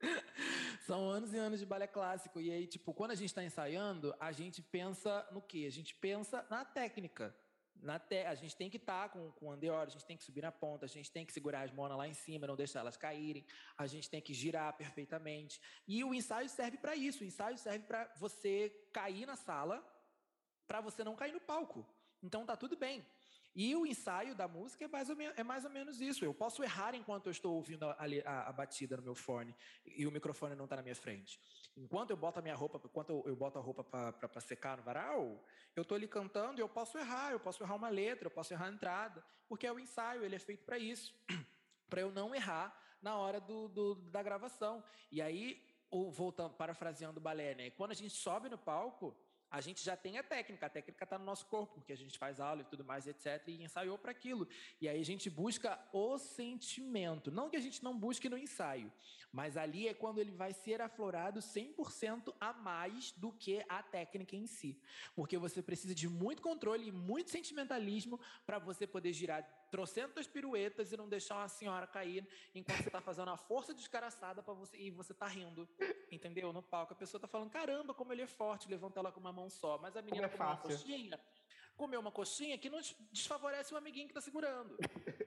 São anos e anos de balé clássico. E aí, tipo, quando a gente está ensaiando, a gente pensa no quê? A gente pensa na técnica. Na te... A gente tem que estar tá com, com o andeor, a gente tem que subir na ponta, a gente tem que segurar as monas lá em cima, não deixar elas caírem, a gente tem que girar perfeitamente. E o ensaio serve para isso. O ensaio serve para você cair na sala, para você não cair no palco. Então tá tudo bem. E o ensaio da música é mais ou, menos, é mais ou menos isso. Eu posso errar enquanto eu estou ouvindo a, a, a batida no meu fone e o microfone não está na minha frente. Enquanto eu boto a minha roupa, enquanto eu, eu boto a roupa para secar no varal, eu estou ali cantando e eu posso errar. Eu posso errar uma letra, eu posso errar a entrada, porque é o ensaio, ele é feito para isso. para eu não errar na hora do, do, da gravação. E aí, voltando, parafraseando o balé, né? Quando a gente sobe no palco, a gente já tem a técnica, a técnica está no nosso corpo, porque a gente faz aula e tudo mais, etc., e ensaiou para aquilo. E aí a gente busca o sentimento. Não que a gente não busque no ensaio, mas ali é quando ele vai ser aflorado 100% a mais do que a técnica em si. Porque você precisa de muito controle e muito sentimentalismo para você poder girar trocentas piruetas e não deixar uma senhora cair enquanto você está fazendo a força descaraçada para você e você está rindo, entendeu? No palco. A pessoa está falando caramba como ele é forte, levanta ela com uma mão só, mas a menina é comeu uma coxinha, comeu uma coxinha que não desfavorece o amiguinho que está segurando.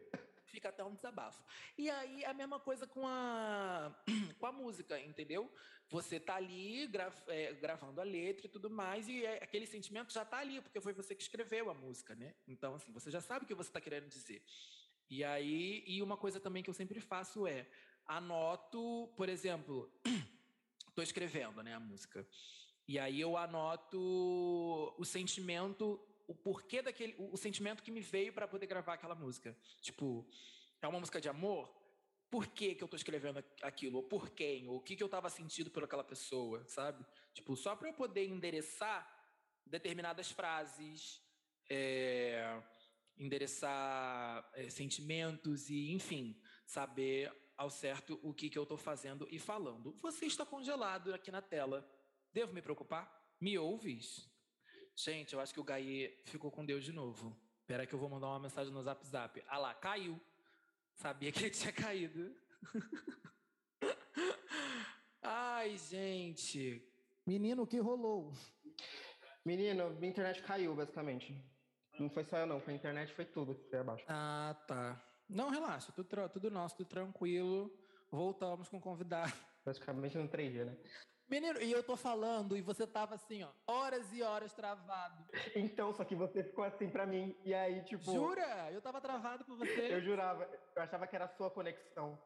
Fica até um desabafo. E aí a mesma coisa com a com a música, entendeu? Você tá ali gra, é, gravando a letra e tudo mais, e é, aquele sentimento já tá ali, porque foi você que escreveu a música, né? Então, assim, você já sabe o que você está querendo dizer. E aí, e uma coisa também que eu sempre faço é anoto, por exemplo, estou escrevendo, né, a música. E aí eu anoto o sentimento, o porquê daquele, o, o sentimento que me veio para poder gravar aquela música. Tipo, é uma música de amor? por que, que eu estou escrevendo aquilo, ou por quem, ou o que, que eu estava sentindo por aquela pessoa, sabe? Tipo, só para eu poder endereçar determinadas frases, é, endereçar é, sentimentos e, enfim, saber ao certo o que, que eu estou fazendo e falando. Você está congelado aqui na tela. Devo me preocupar? Me ouves? Gente, eu acho que o Gaie ficou com Deus de novo. Pera que eu vou mandar uma mensagem no Zap Zap. Ah lá, caiu. Sabia que ele tinha caído. Ai, gente. Menino, o que rolou? Menino, minha internet caiu, basicamente. Não foi só eu, não. Foi a internet, foi tudo que foi abaixo. Ah, tá. Não, relaxa. Tudo, tudo nosso, tudo tranquilo. Voltamos com o convidado. Praticamente no 3G, né? Menino, e eu tô falando e você tava assim, ó, horas e horas travado. Então, só que você ficou assim pra mim. E aí, tipo. Jura? Eu tava travado por você. Eu jurava. Eu achava que era a sua conexão.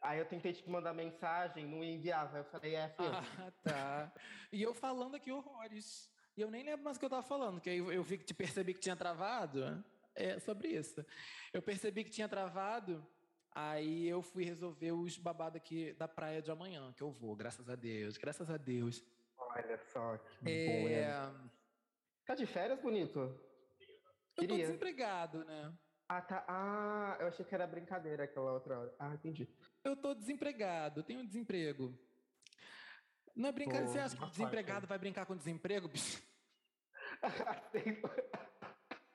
Aí eu tentei te mandar mensagem, não enviava. Eu falei, é, filho. Ah, tá. E eu falando aqui horrores. E eu nem lembro mais o que eu tava falando, que aí eu vi que te percebi que tinha travado. É sobre isso. Eu percebi que tinha travado. Aí eu fui resolver os babados aqui da praia de amanhã, que eu vou, graças a Deus, graças a Deus. Olha só, que É, bom. Tá de férias, bonito? eu tô Queria. desempregado, né? Ah, tá. Ah, eu achei que era brincadeira aquela outra hora. Ah, entendi. Eu tô desempregado, tenho desemprego. Não é brincadeira, Pô, você acha que o desempregado vai brincar com desemprego, bicho?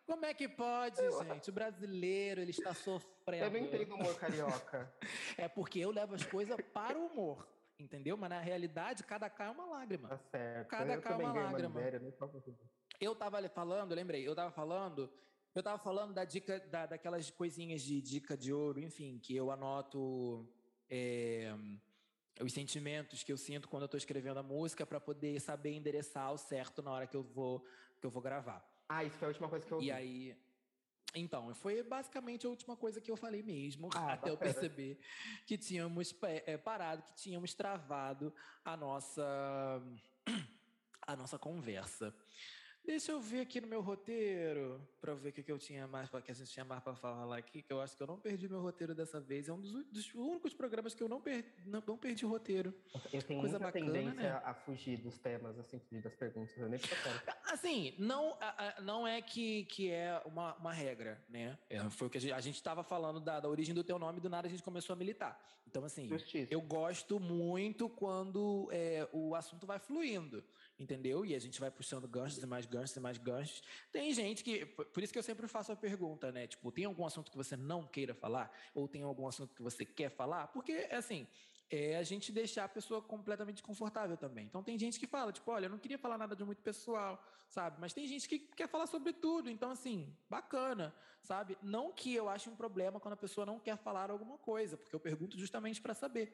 Como é que pode, gente? O brasileiro, ele está sofrendo. eu não entendo humor carioca. É porque eu levo as coisas para o humor, entendeu? Mas na realidade, cada cá é uma lágrima. Tá certo. Cada eu cá é uma lágrima. fazer. Eu tava ali falando, eu lembrei, eu tava falando, eu tava falando da dica, da, daquelas coisinhas de dica de ouro, enfim, que eu anoto é, os sentimentos que eu sinto quando eu tô escrevendo a música para poder saber endereçar ao certo na hora que eu vou que eu vou gravar. Ah, isso foi a última coisa que eu E vi. aí, então, foi basicamente a última coisa que eu falei mesmo, Ah, até eu perceber que tínhamos pa- eh, parado, que tínhamos travado a nossa a nossa conversa. Deixa eu ver aqui no meu roteiro para ver o que, que eu tinha mais, pra- que a gente tinha mais para falar aqui, que eu acho que eu não perdi meu roteiro dessa vez. É um dos, dos únicos programas que eu não, per, não, não perdi roteiro. Eu tenho coisa muita bacana, tendência né? a fugir dos temas, assim, fugir das perguntas. Eu nem. Assim, não, a- a- não é que, que é uma, uma regra, né? É, foi o que a gente estava falando da, da origem do teu nome do nada a gente começou a militar. Então, assim, Justiça. eu gosto muito quando é, o assunto vai fluindo, entendeu? E a gente vai puxando ganchos e mais ganchos e mais ganchos. Tem gente que. Por isso que eu sempre faço a pergunta, né? Tipo, tem algum assunto que você não queira falar? Ou tem algum assunto que você quer falar? Porque, assim. É a gente deixar a pessoa completamente confortável também. Então tem gente que fala, tipo, olha, eu não queria falar nada de muito pessoal, sabe? Mas tem gente que quer falar sobre tudo. Então, assim, bacana, sabe? Não que eu ache um problema quando a pessoa não quer falar alguma coisa, porque eu pergunto justamente para saber.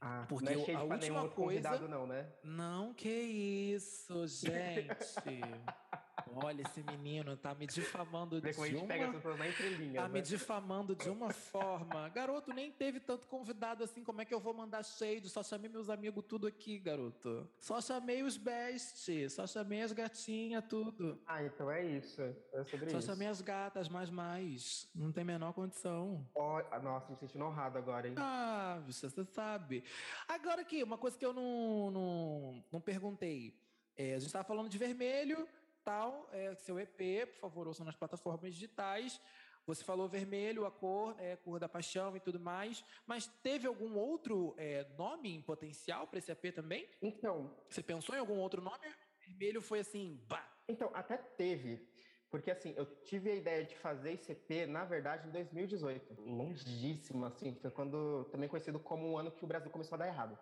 Ah, Porque não é eu- a última coisa- não, né? Não, que isso, gente. Olha, esse menino tá me difamando de pega uma... entrelinha. Tá me né? difamando de uma forma. Garoto, nem teve tanto convidado assim. Como é que eu vou mandar shade? Só chamei meus amigos tudo aqui, garoto. Só chamei os best. Só chamei as gatinhas, tudo. Ah, então é isso. É sobre Só isso. chamei as gatas, mais mais. Não tem a menor condição. Ah, nossa, me sentindo honrado agora, hein? Ah, bicha, você sabe. Agora aqui, uma coisa que eu não, não, não perguntei. É, a gente estava falando de vermelho, tal, é, seu EP, por favor, ouçam nas plataformas digitais. Você falou vermelho, a cor, é, cor da paixão e tudo mais. Mas teve algum outro é, nome em potencial para esse EP também? Então, Você pensou em algum outro nome? Vermelho foi assim, bah. então, até teve. Porque, assim, eu tive a ideia de fazer esse EP, na verdade, em 2018. Longíssimo, assim. Foi quando, também conhecido como o ano que o Brasil começou a dar errado.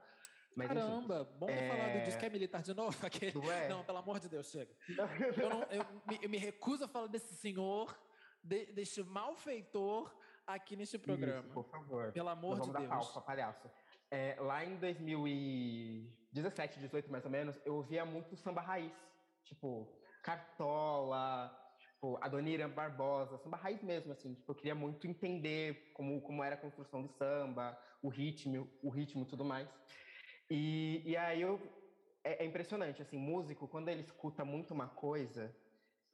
Mas, enfim. Caramba, bom ter é- falado disso. Quer militar de novo? Aquele... Tu é? Não, pelo amor de Deus, chega. Eu, não- eu me, eu me recuso a falar desse senhor, de- deste malfeitor aqui neste programa. Isso, por favor. Pelo amor Não de vamos dar Deus. palco, palhaço. É, lá em 2017, 18 mais ou menos, eu ouvia muito samba raiz. Tipo, Cartola, tipo, Adoniran Barbosa, samba raiz mesmo, assim. Tipo, eu queria muito entender como, como era a construção do samba, o ritmo, o ritmo e tudo mais. E, e aí eu... É, é impressionante, assim, músico, quando ele escuta muito uma coisa,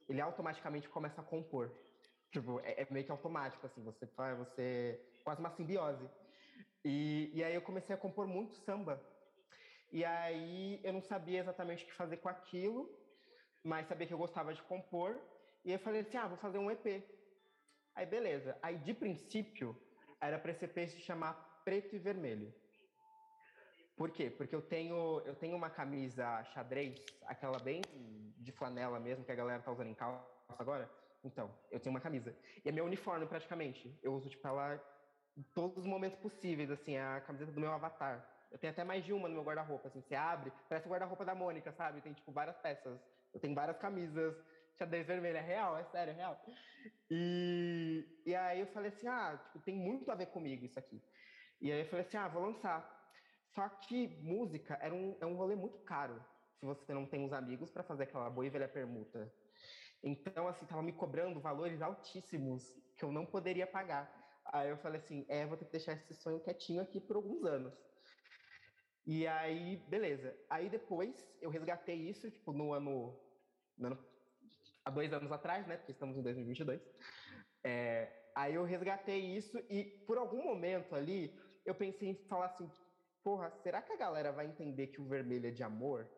ele automaticamente começa a compor. Tipo, é, é meio que automático, assim, você faz, você... Quase uma simbiose. E, e aí eu comecei a compor muito samba. E aí eu não sabia exatamente o que fazer com aquilo, mas sabia que eu gostava de compor. E eu falei assim, ah, vou fazer um EP. Aí beleza. Aí de princípio era para esse EP se chamar Preto e Vermelho. Por quê? Porque eu tenho, eu tenho uma camisa xadrez, aquela bem de flanela mesmo, que a galera tá usando em calça agora, Então, eu tenho uma camisa. E é meu uniforme, praticamente. Eu uso, tipo, ela em todos os momentos possíveis, assim, a camiseta do meu avatar. Eu tenho até mais de uma no meu guarda-roupa, assim, você abre, parece o guarda-roupa da Mônica, sabe? Tem, tipo, várias peças. Eu tenho várias camisas, xadrez vermelho, é real, é sério, é real. E, e aí eu falei assim, ah, tipo, tem muito a ver comigo isso aqui. E aí eu falei assim, ah, vou lançar. Só que música era um, é um rolê muito caro, se você não tem os amigos para fazer aquela boa e velha permuta. Então, assim, tava me cobrando valores altíssimos que eu não poderia pagar. Aí eu falei assim, é, vou ter que deixar esse sonho quietinho aqui por alguns anos. E aí, beleza. Aí depois eu resgatei isso, tipo, no ano, no ano há dois anos atrás, né? Porque estamos em 2022. É, aí eu resgatei isso e por algum momento ali eu pensei em falar assim, porra, será que a galera vai entender que o vermelho é de amor?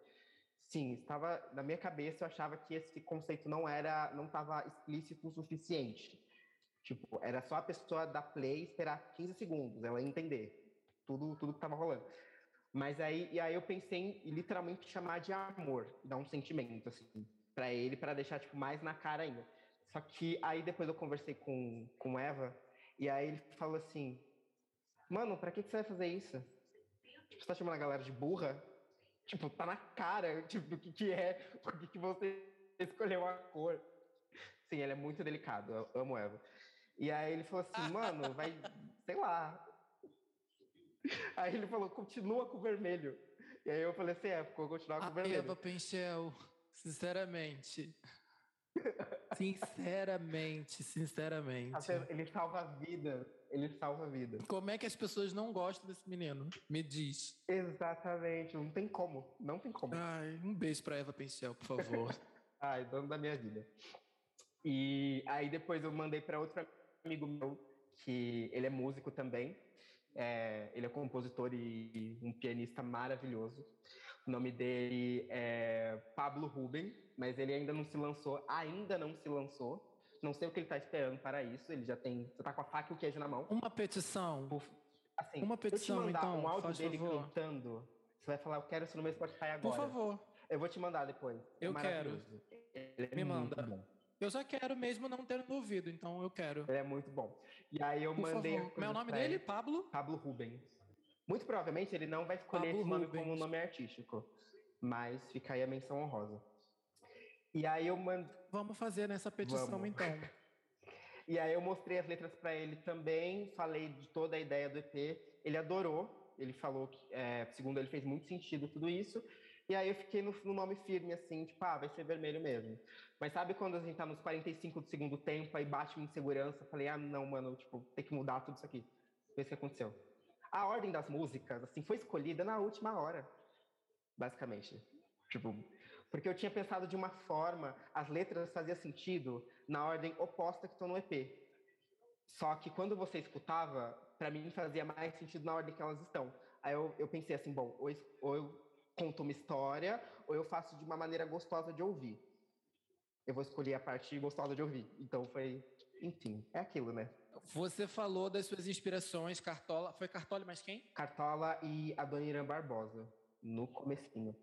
Sim, estava na minha cabeça eu achava que esse conceito não era, não estava explícito o suficiente. Tipo, era só a pessoa dar play esperar 15 segundos, ela entender tudo tudo que estava rolando. Mas aí e aí eu pensei em literalmente chamar de amor, dar um sentimento assim para ele para deixar tipo mais na cara ainda. Só que aí depois eu conversei com com Eva e aí ele falou assim: "Mano, para que que você vai fazer isso? Tipo, você tá chamando a galera de burra? Tipo, tá na cara, tipo, do que que é, por que que você escolheu a cor?" Sim, ele é muito delicado, eu amo Eva. E aí ele falou assim: "Mano, vai, sei lá, Aí ele falou, continua com o vermelho. E aí eu falei assim, é, vou continuar com o vermelho. Eva Penchel, sinceramente. Sinceramente, sinceramente. Ele salva a vida. Ele salva a vida. Como é que as pessoas não gostam desse menino? Me diz. Exatamente, não tem como. Não tem como. Ai, um beijo pra Eva Penchel, por favor. Ai, dono da minha vida. E aí depois eu mandei para outro amigo meu, que ele é músico também. É, ele é compositor e um pianista maravilhoso. O nome dele é Pablo Ruben, mas ele ainda não se lançou, ainda não se lançou. Não sei o que ele está esperando para isso. Ele já tem, já tá com a faca e o queijo na mão. Uma petição. Por, assim, uma petição, eu te mandar então, um áudio dele favor. cantando. Você vai falar, eu quero isso no meu Spotify agora. Por favor. Eu vou te mandar depois. É eu quero. É Me manda. Eu já quero mesmo não ter no ouvido, então eu quero. Ele é muito bom. E aí eu Por mandei. Favor. Meu nome dele? Pablo? Pablo Rubens. Muito provavelmente ele não vai escolher Pablo esse nome Rubens. como nome artístico. Mas fica aí a menção honrosa. E aí eu mandei. Vamos fazer nessa petição Vamos. então. E aí eu mostrei as letras para ele também, falei de toda a ideia do EP. Ele adorou. Ele falou que, é, segundo ele, fez muito sentido tudo isso. E aí eu fiquei no, no, nome firme, assim, tipo, ah, vai ser vermelho mesmo. Mas sabe quando a gente tá nos 45 do segundo tempo, aí bate uma insegurança, falei, ah, não, mano, tipo, tem que mudar tudo isso aqui. Foi isso que aconteceu. A ordem das músicas, assim, foi escolhida na última hora, basicamente. Tipo, porque eu tinha pensado de uma forma, as letras faziam sentido na ordem oposta que estão no EP. Só que quando você escutava, para mim fazia mais sentido na ordem que elas estão. Aí eu, eu pensei assim, bom, ou, ou eu conto uma história ou eu faço de uma maneira gostosa de ouvir. Eu vou escolher a parte gostosa de ouvir. Então foi, enfim, é aquilo, né? Você falou das suas inspirações, Cartola. Foi Cartola mais quem? Cartola e a Dona Irã Barbosa, no comecinho.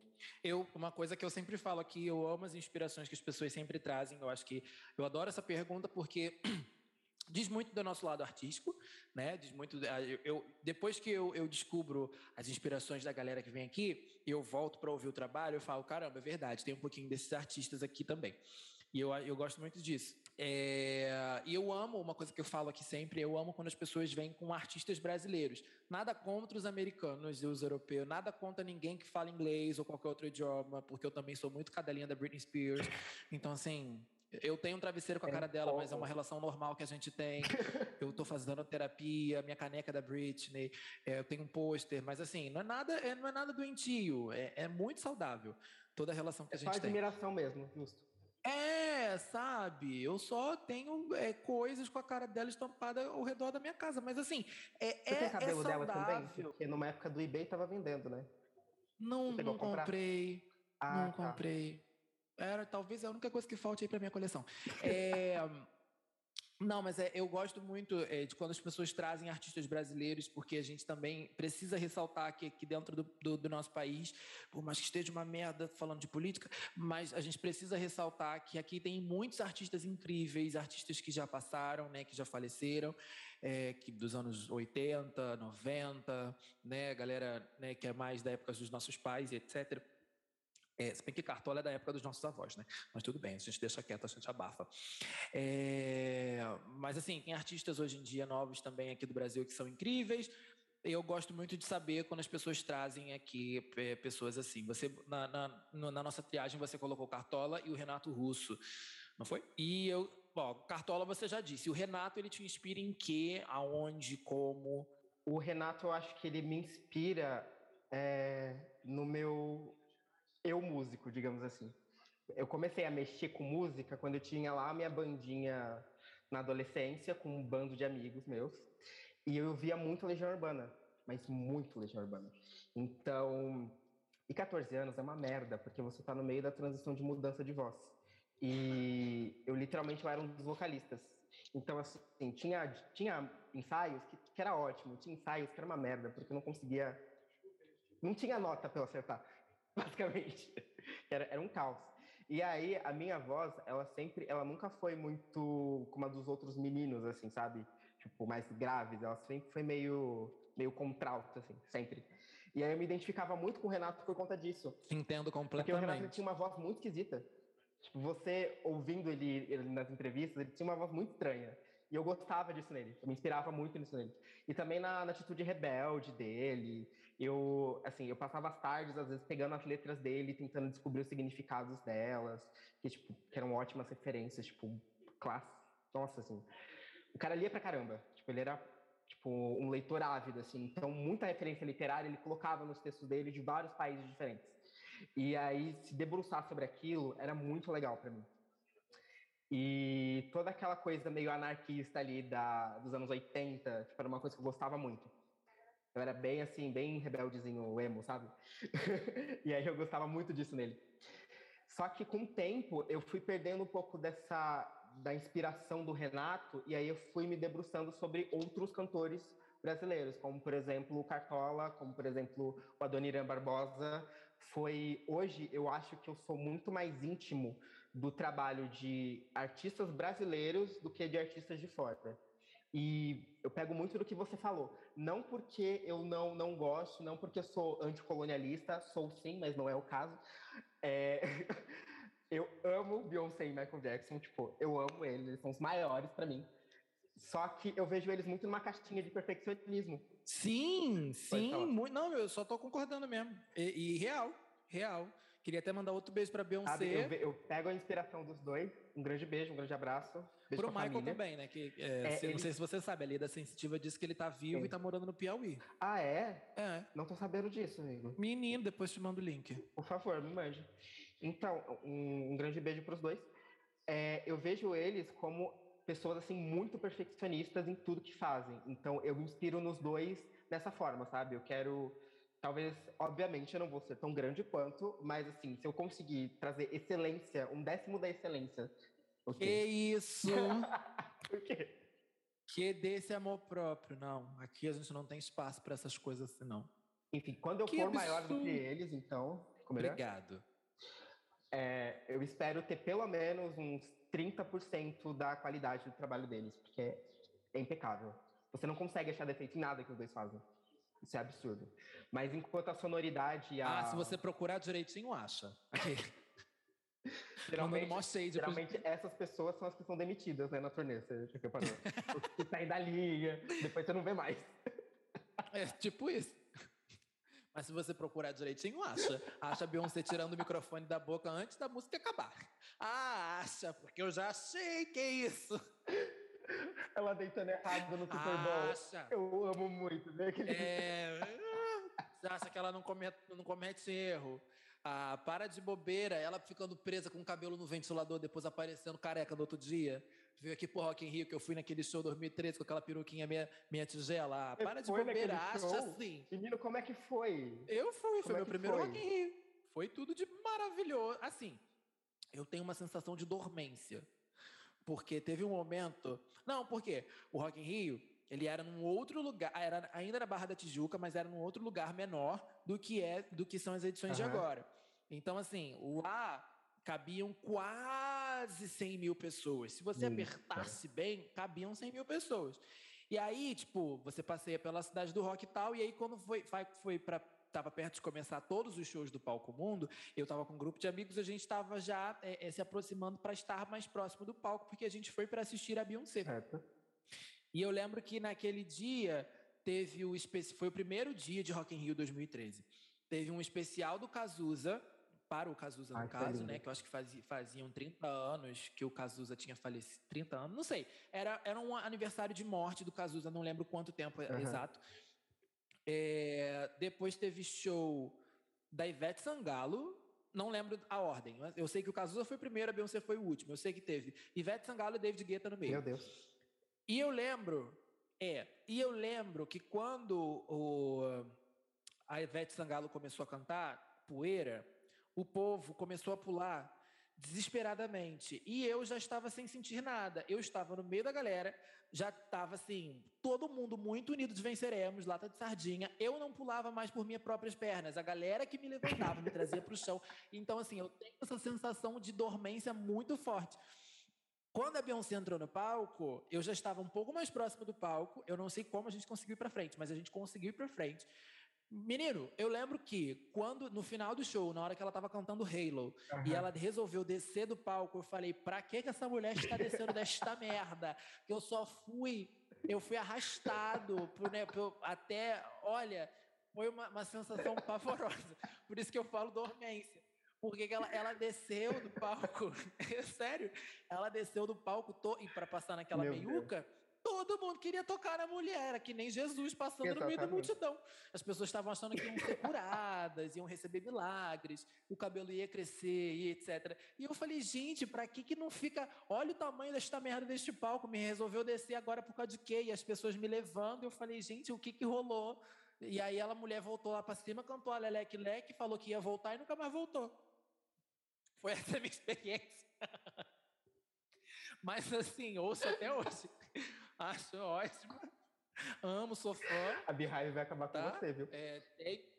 Eu, uma coisa que eu sempre falo aqui, eu amo as inspirações que as pessoas sempre trazem. Eu acho que eu adoro essa pergunta porque diz muito do nosso lado artístico, né? Diz muito. Eu, eu depois que eu, eu, descubro as inspirações da galera que vem aqui, eu volto para ouvir o trabalho, eu falo, caramba, é verdade, tem um pouquinho desses artistas aqui também. E eu, eu gosto muito disso. É, e eu amo, uma coisa que eu falo aqui sempre, eu amo quando as pessoas vêm com artistas brasileiros. Nada contra os americanos e os europeus, nada contra ninguém que fala inglês ou qualquer outro idioma, porque eu também sou muito cadelinha da Britney Spears. Então, assim, eu tenho um travesseiro com a cara dela, mas é uma relação normal que a gente tem. Eu estou fazendo terapia, minha caneca é da Britney, é, eu tenho um pôster, mas assim, não é nada, é, não é nada doentio, é, é, muito saudável toda a relação que é a gente só tem. admiração mesmo, justo. É, sabe? Eu só tenho é, coisas com a cara dela estampada ao redor da minha casa, mas assim, é, Você tem é, cabelo é dela também? Porque numa época do eBay tava vendendo, né? Não, não comprei, Ah, não tá. comprei. Era talvez a única coisa que falte aí para minha coleção. É, Não, mas é, eu gosto muito é, de quando as pessoas trazem artistas brasileiros, porque a gente também precisa ressaltar que aqui dentro do, do, do, nosso país, por mais que esteja uma merda falando de política, mas a gente precisa ressaltar que aqui tem muitos artistas incríveis, artistas que já passaram, né, que já faleceram, é, que dos anos 80, 90, né, galera né, que é mais da época dos nossos pais, etc. É, se bem que Cartola é da época dos nossos avós, né? Mas tudo bem, a gente deixa quieto, a gente abafa. É, mas assim, tem artistas hoje em dia novos também aqui do Brasil que são incríveis. Eu gosto muito de saber quando as pessoas trazem aqui é, pessoas assim. Você na, na, na, nossa triagem você colocou Cartola e o Renato Russo, não foi? E eu, bom, Cartola você já disse. O Renato ele te inspira em quê? Aonde? Como? O Renato eu acho que ele me inspira é, no meu eu músico, digamos assim. Eu comecei a mexer com música quando eu tinha lá a minha bandinha na adolescência, com um bando de amigos meus. E eu via muito Legião Urbana, mas muito Legião Urbana. Então, e 14 anos é uma merda, porque você tá no meio da transição de mudança de voz. E eu literalmente eu era um dos vocalistas. Então, assim, tinha, tinha ensaios que, que era ótimo, tinha ensaios que era uma merda, porque eu não conseguia. Não tinha nota para eu acertar. basicamente. Era, era um caos. E aí, a minha voz, ela sempre, ela nunca foi muito como a dos outros meninos, assim, sabe? Tipo, mais graves. Ela sempre foi meio, meio contralto, assim, sempre. E aí eu me identificava muito com o Renato por conta disso. Entendo completamente. Porque o Renato tinha uma voz muito esquisita. Tipo, você ouvindo ele, ele nas entrevistas, ele tinha uma voz muito estranha. E eu gostava disso nele, eu me inspirava muito nisso nele. E também na, na, atitude rebelde dele. Eu, assim, eu passava as tardes, às vezes, pegando as letras dele, tentando descobrir os significados delas, que, tipo, que eram ótimas referências, tipo, classe. Nossa, assim. O cara lia pra caramba. Tipo, ele era, tipo, um leitor ávido, assim. Então, muita referência literária ele colocava nos textos dele de vários países diferentes. E aí, se debruçar sobre aquilo era muito legal para mim. E toda aquela coisa meio anarquista ali da, dos anos 80, tipo, era uma coisa que eu gostava muito. Eu era bem assim, bem rebeldezinho emo, sabe? e aí eu gostava muito disso nele. Só que com o tempo eu fui perdendo um pouco dessa da inspiração do Renato e aí eu fui me debruçando sobre outros cantores brasileiros, como por exemplo o Cartola, como por exemplo o Adoniran Barbosa. Foi hoje eu acho que eu sou muito mais íntimo do trabalho de artistas brasileiros do que de artistas de fora. E eu pego muito do que você falou. Não porque eu não, não gosto, não porque eu sou anticolonialista, sou sim, mas não é o caso. É... eu amo Beyoncé e Michael Jackson, tipo, eu amo eles, eles são os maiores para mim. Só que eu vejo eles muito numa caixinha de perfeccionismo. Sim, sim, muito. Não, eu só tô concordando mesmo. E, e real, real. Queria até mandar outro beijo pra Beyoncé. Sabe, eu, eu, pego a inspiração dos dois. Um grande beijo, um grande abraço. Beijo Pro Michael família. também, né? Que, é, é, se, ele... Não sei se você sabe, a Lida Sensitiva disse que ele tá vivo Sim. e tá morando no Piauí. Ah, é? É. Não tô sabendo disso, amigo. Menino, depois te mando o link. Por favor, me mande. Então, um, um grande beijo pros dois. É, eu vejo eles como pessoas assim muito perfeccionistas em tudo que fazem. Então, eu me inspiro nos dois dessa forma, sabe? Eu quero talvez, obviamente, eu não vou ser tão grande quanto, mas assim, se eu conseguir trazer excelência, um décimo da excelência. Okay. Que isso! o quê? Que desse amor próprio, não. Aqui a gente não tem espaço para essas coisas assim, não. Enfim, quando eu que for absurdo. maior do que eles, então. Obrigado. É, eu espero ter pelo menos uns 30% da qualidade do trabalho deles, porque é impecável. Você não consegue achar defeito em nada que os dois fazem. Isso é absurdo. Mas enquanto a sonoridade. A... Ah, se você procurar direitinho, acha. Geralmente, geralmente essas pessoas são as que são demitidas né, na turnê. Você já reparou? Os que saem da linha, depois você não vê mais. É tipo isso. Mas se você procurar direitinho, acha. Acha a Beyoncé tirando o microfone da boca antes da música acabar. Ah, acha, porque eu já achei que é isso. Ela deitando errado no Super Bowl. Acha. Eu amo muito, né? Aquele... É... Você acha que ela não comete, não comete erro? Ah, para de bobeira, ela ficando presa com o cabelo no ventilador, depois aparecendo careca no outro dia. Veio aqui pro Rock in Rio, que eu fui naquele show 2013 com aquela peruquinha meia, meia tigela. Ah, para de bobeira, acha assim. Menino, como é que foi? Eu fui, como foi é meu primeiro foi? Rock in Rio. Foi tudo de maravilhoso. Assim, eu tenho uma sensação de dormência. Porque teve um momento. Não, porque o Rock in Rio, ele era num outro lugar, era ainda na Barra da Tijuca, mas era num outro lugar menor do que é do que são as edições uhum. de agora. Então, assim, lá cabiam quase 100 mil pessoas. Se você apertasse bem, cabiam 100 mil pessoas. E aí, tipo, você passeia pela cidade do rock e tal, e aí quando foi, foi para estava perto de começar todos os shows do Palco Mundo, eu estava com um grupo de amigos, a gente estava já é, é, se aproximando para estar mais próximo do palco, porque a gente foi para assistir a Beyoncé. Certo. E eu lembro que naquele dia teve o foi o primeiro dia de Rock in Rio 2013. Teve um especial do Cazuza, para o Cazuza, no Ai, caso, né? Que eu acho que fazia, faziam 30 anos que o Cazuza tinha falecido. 30 anos, não sei. Era, era um aniversário de morte do Cazuza, não lembro quanto tempo uhum. exato. É, depois teve show da Ivete Sangalo. Não lembro a ordem. Eu sei que o Cazuza foi o primeiro, a Beyoncé foi o último. Eu sei que teve Ivete Sangalo e David Guetta no meio. Meu Deus. E eu lembro, é, e eu lembro que quando o, a Ivete Sangalo começou a cantar Poeira, o povo começou a pular desesperadamente. E eu já estava sem sentir nada. Eu estava no meio da galera, já estava assim, todo mundo muito unido de venceremos, lata de sardinha. Eu não pulava mais por minhas próprias pernas. A galera que me levantava, me trazia para o chão. Então, assim, eu tenho essa sensação de dormência muito forte. Quando a Beyoncé entrou no palco, eu já estava um pouco mais próximo do palco. Eu não sei como a gente conseguiu ir para frente, mas a gente conseguiu ir para frente. Menino, eu lembro que quando no final do show, na hora que ela tava cantando Halo, uhum. e ela resolveu descer do palco, eu falei: "Pra que que essa mulher está descendo desta merda? Que eu só fui, eu fui arrastado por, né, por, até, olha, foi uma, uma sensação pavorosa. Por isso que eu falo dormência. Porque ela, ela desceu do palco, é sério, ela desceu do palco to, e para passar naquela Meu meiuca, Deus todo mundo queria tocar na mulher, que nem Jesus passando Exatamente. no meio da multidão. As pessoas estavam achando que iam ser curadas, iam receber milagres, o cabelo ia crescer e etc. E eu falei, gente, para que que não fica? Olha o tamanho desta merda deste palco, me resolveu descer agora por causa de quê? E as pessoas me levando, eu falei, gente, o que que rolou? E aí ela mulher voltou lá para cima, cantou a Leleque Leque, falou que ia voltar e nunca mais voltou. Foi essa a minha experiência. Mas assim, ouço até hoje. Acho ótimo. Amo, sou fã. A Beehive vai acabar tá? com você, viu? É, é...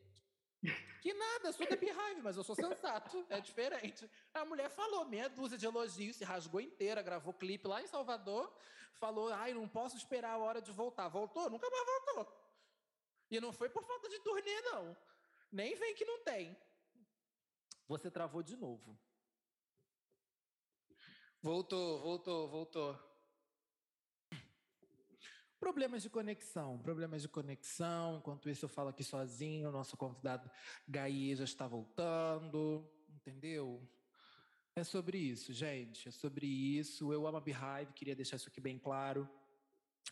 Que nada, eu sou da Beehive, mas eu sou sensato. É diferente. A mulher falou meia dúzia de elogios, se rasgou inteira, gravou clipe lá em Salvador, falou: ai, não posso esperar a hora de voltar. Voltou? Nunca mais voltou. E não foi por falta de turnê, não. Nem vem que não tem. Você travou de novo. Voltou, voltou, voltou. Problemas de conexão, problemas de conexão. Enquanto isso, eu falo aqui sozinho. Nosso convidado Gaí já está voltando, entendeu? É sobre isso, gente. É sobre isso. Eu amo a Beehive, queria deixar isso aqui bem claro.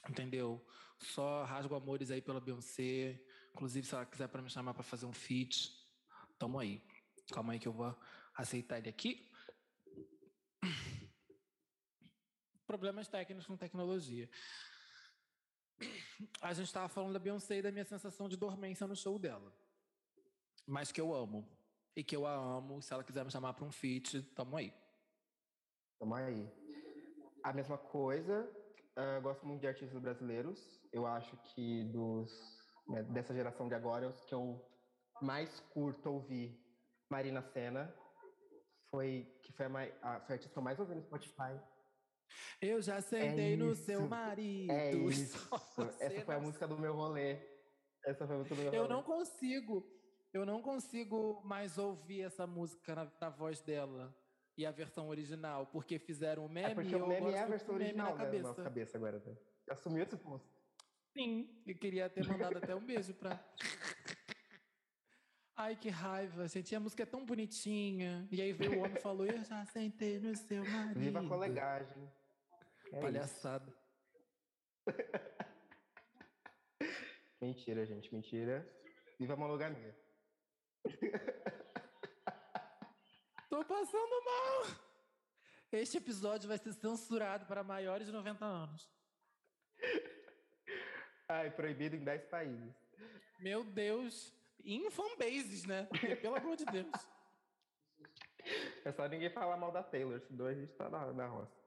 Entendeu? Só rasgo amores aí pela Beyoncé. Inclusive, se ela quiser para me chamar para fazer um feat, tamo aí. Calma aí que eu vou aceitar ele aqui. Problemas técnicos com tecnologia a gente estava falando da Beyoncé e da minha sensação de dormência no show dela. Mas que eu amo. E que eu a amo. Se ela quiser me chamar para um feat, tamo aí. Tamo aí. A mesma coisa, uh, gosto muito de artistas brasileiros. Eu acho que dos né, dessa geração de agora, os que eu mais curto ouvir Marina Senna, foi, que foi a, a, foi a artista que eu mais ouvi no Spotify. Eu já sentei é no seu marido. É isso. Essa foi a música do meu rolê. Essa foi a música do meu Eu rolê. não consigo, eu não consigo mais ouvir essa música na, na voz dela e a versão original, porque fizeram o meme. É porque o meme é a versão original na né, cabeça. Na cabeça agora. Né? Assumiu esse posto. Sim, eu queria ter mandado até um beijo pra. Ai, que raiva, gente. a música é tão bonitinha. E aí veio o homem e falou: Eu já sentei no seu marido. Viva a colegagem. É Palhaçada. mentira, gente, mentira. Viva a monogamia. Tô passando mal. Este episódio vai ser censurado para maiores de 90 anos. Ai, proibido em 10 países. Meu Deus. Em fanbases, né? Porque, pelo amor de Deus. É só ninguém falar mal da Taylor, senão a gente tá na, na roça.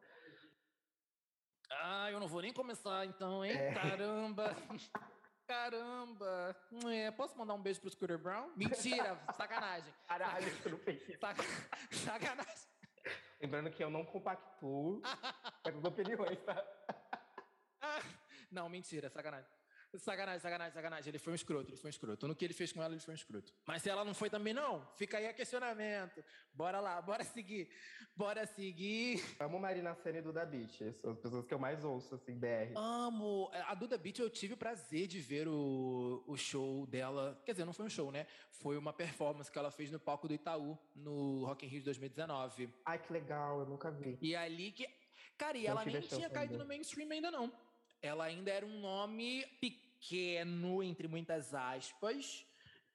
Ah, eu não vou nem começar então, hein? É. Caramba! Caramba! É, posso mandar um beijo pro Scooter Brown? Mentira! sacanagem! Caralho, você não fez isso. Saca- sacanagem! Lembrando que eu não compactuo com essas opiniões, tá? Não, mentira, sacanagem. Sacanagem, sacanagem, sacanagem. Ele foi um escroto, ele foi um escroto. No que ele fez com ela, ele foi um escroto. Mas se ela não foi também, não, fica aí a questionamento. Bora lá, bora seguir. Bora seguir. Amo Marina Senna e Duda Beat. São as pessoas que eu mais ouço, assim, BR. Amo. A Duda Beat, eu tive o prazer de ver o, o show dela. Quer dizer, não foi um show, né? Foi uma performance que ela fez no palco do Itaú, no Rock in Rio de 2019. Ai, que legal, eu nunca vi. E ali que. Cara, e Não ela nem tinha caído no mainstream ainda, não. Ela ainda era um nome pequeno, entre muitas aspas.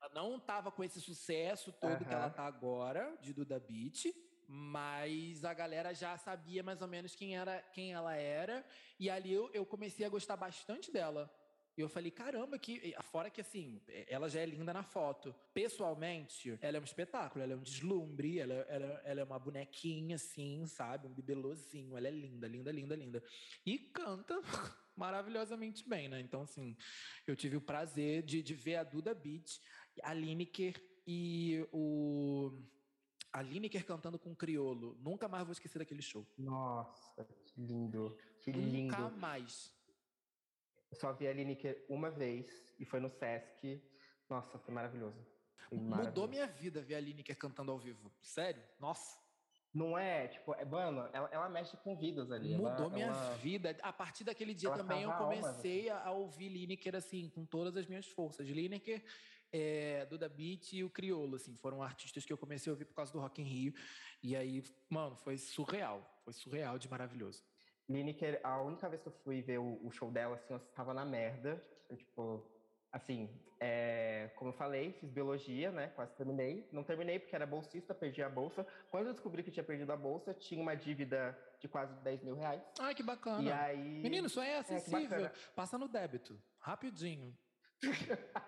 Ela não estava com esse sucesso todo que Aham. ela tá agora, de Duda Beat. Mas a galera já sabia mais ou menos quem, era, quem ela era. E ali eu, eu comecei a gostar bastante dela. E eu falei, caramba, que. Fora que assim, ela já é linda na foto. Pessoalmente, ela é um espetáculo, ela é um deslumbre, ela, ela, ela é uma bonequinha, assim, sabe? Um bibelozinho. Ela é linda, linda, linda, linda. E canta maravilhosamente bem, né? Então, assim, eu tive o prazer de, de ver a Duda Beat, a Lineker e o. A Lineker cantando com o Criolo. Nunca mais vou esquecer daquele show. Nossa, que lindo. Que lindo. Nunca mais. Eu só vi a Lineker uma vez e foi no Sesc. Nossa, foi maravilhoso. Foi Mudou maravilhoso. minha vida ver a Lineker cantando ao vivo. Sério? Nossa. Não é, tipo, é, mano, ela, ela mexe com vidas ali. ela- Mudou minha ela- vida. A partir daquele dia ela também eu comecei a, a ouvir Lineker assim, com todas as minhas forças. Lineker, é, Duda Beat e o Criolo, assim, foram artistas que eu comecei a ouvir por causa do Rock in Rio. E aí, mano, foi surreal. Foi surreal de maravilhoso. Lineker, a única vez que eu fui ver o, o show dela, assim, eu tava na merda. Eu, tipo, assim, é, como eu falei, fiz biologia, né? Quase terminei. Não terminei porque era bolsista, perdi a bolsa. Quando eu descobri que tinha perdido a bolsa, tinha uma dívida de quase 10 mil reais. Ai, que bacana. E aí. Menino, isso aí é que acessível. bacana. Passa no débito. Rapidinho.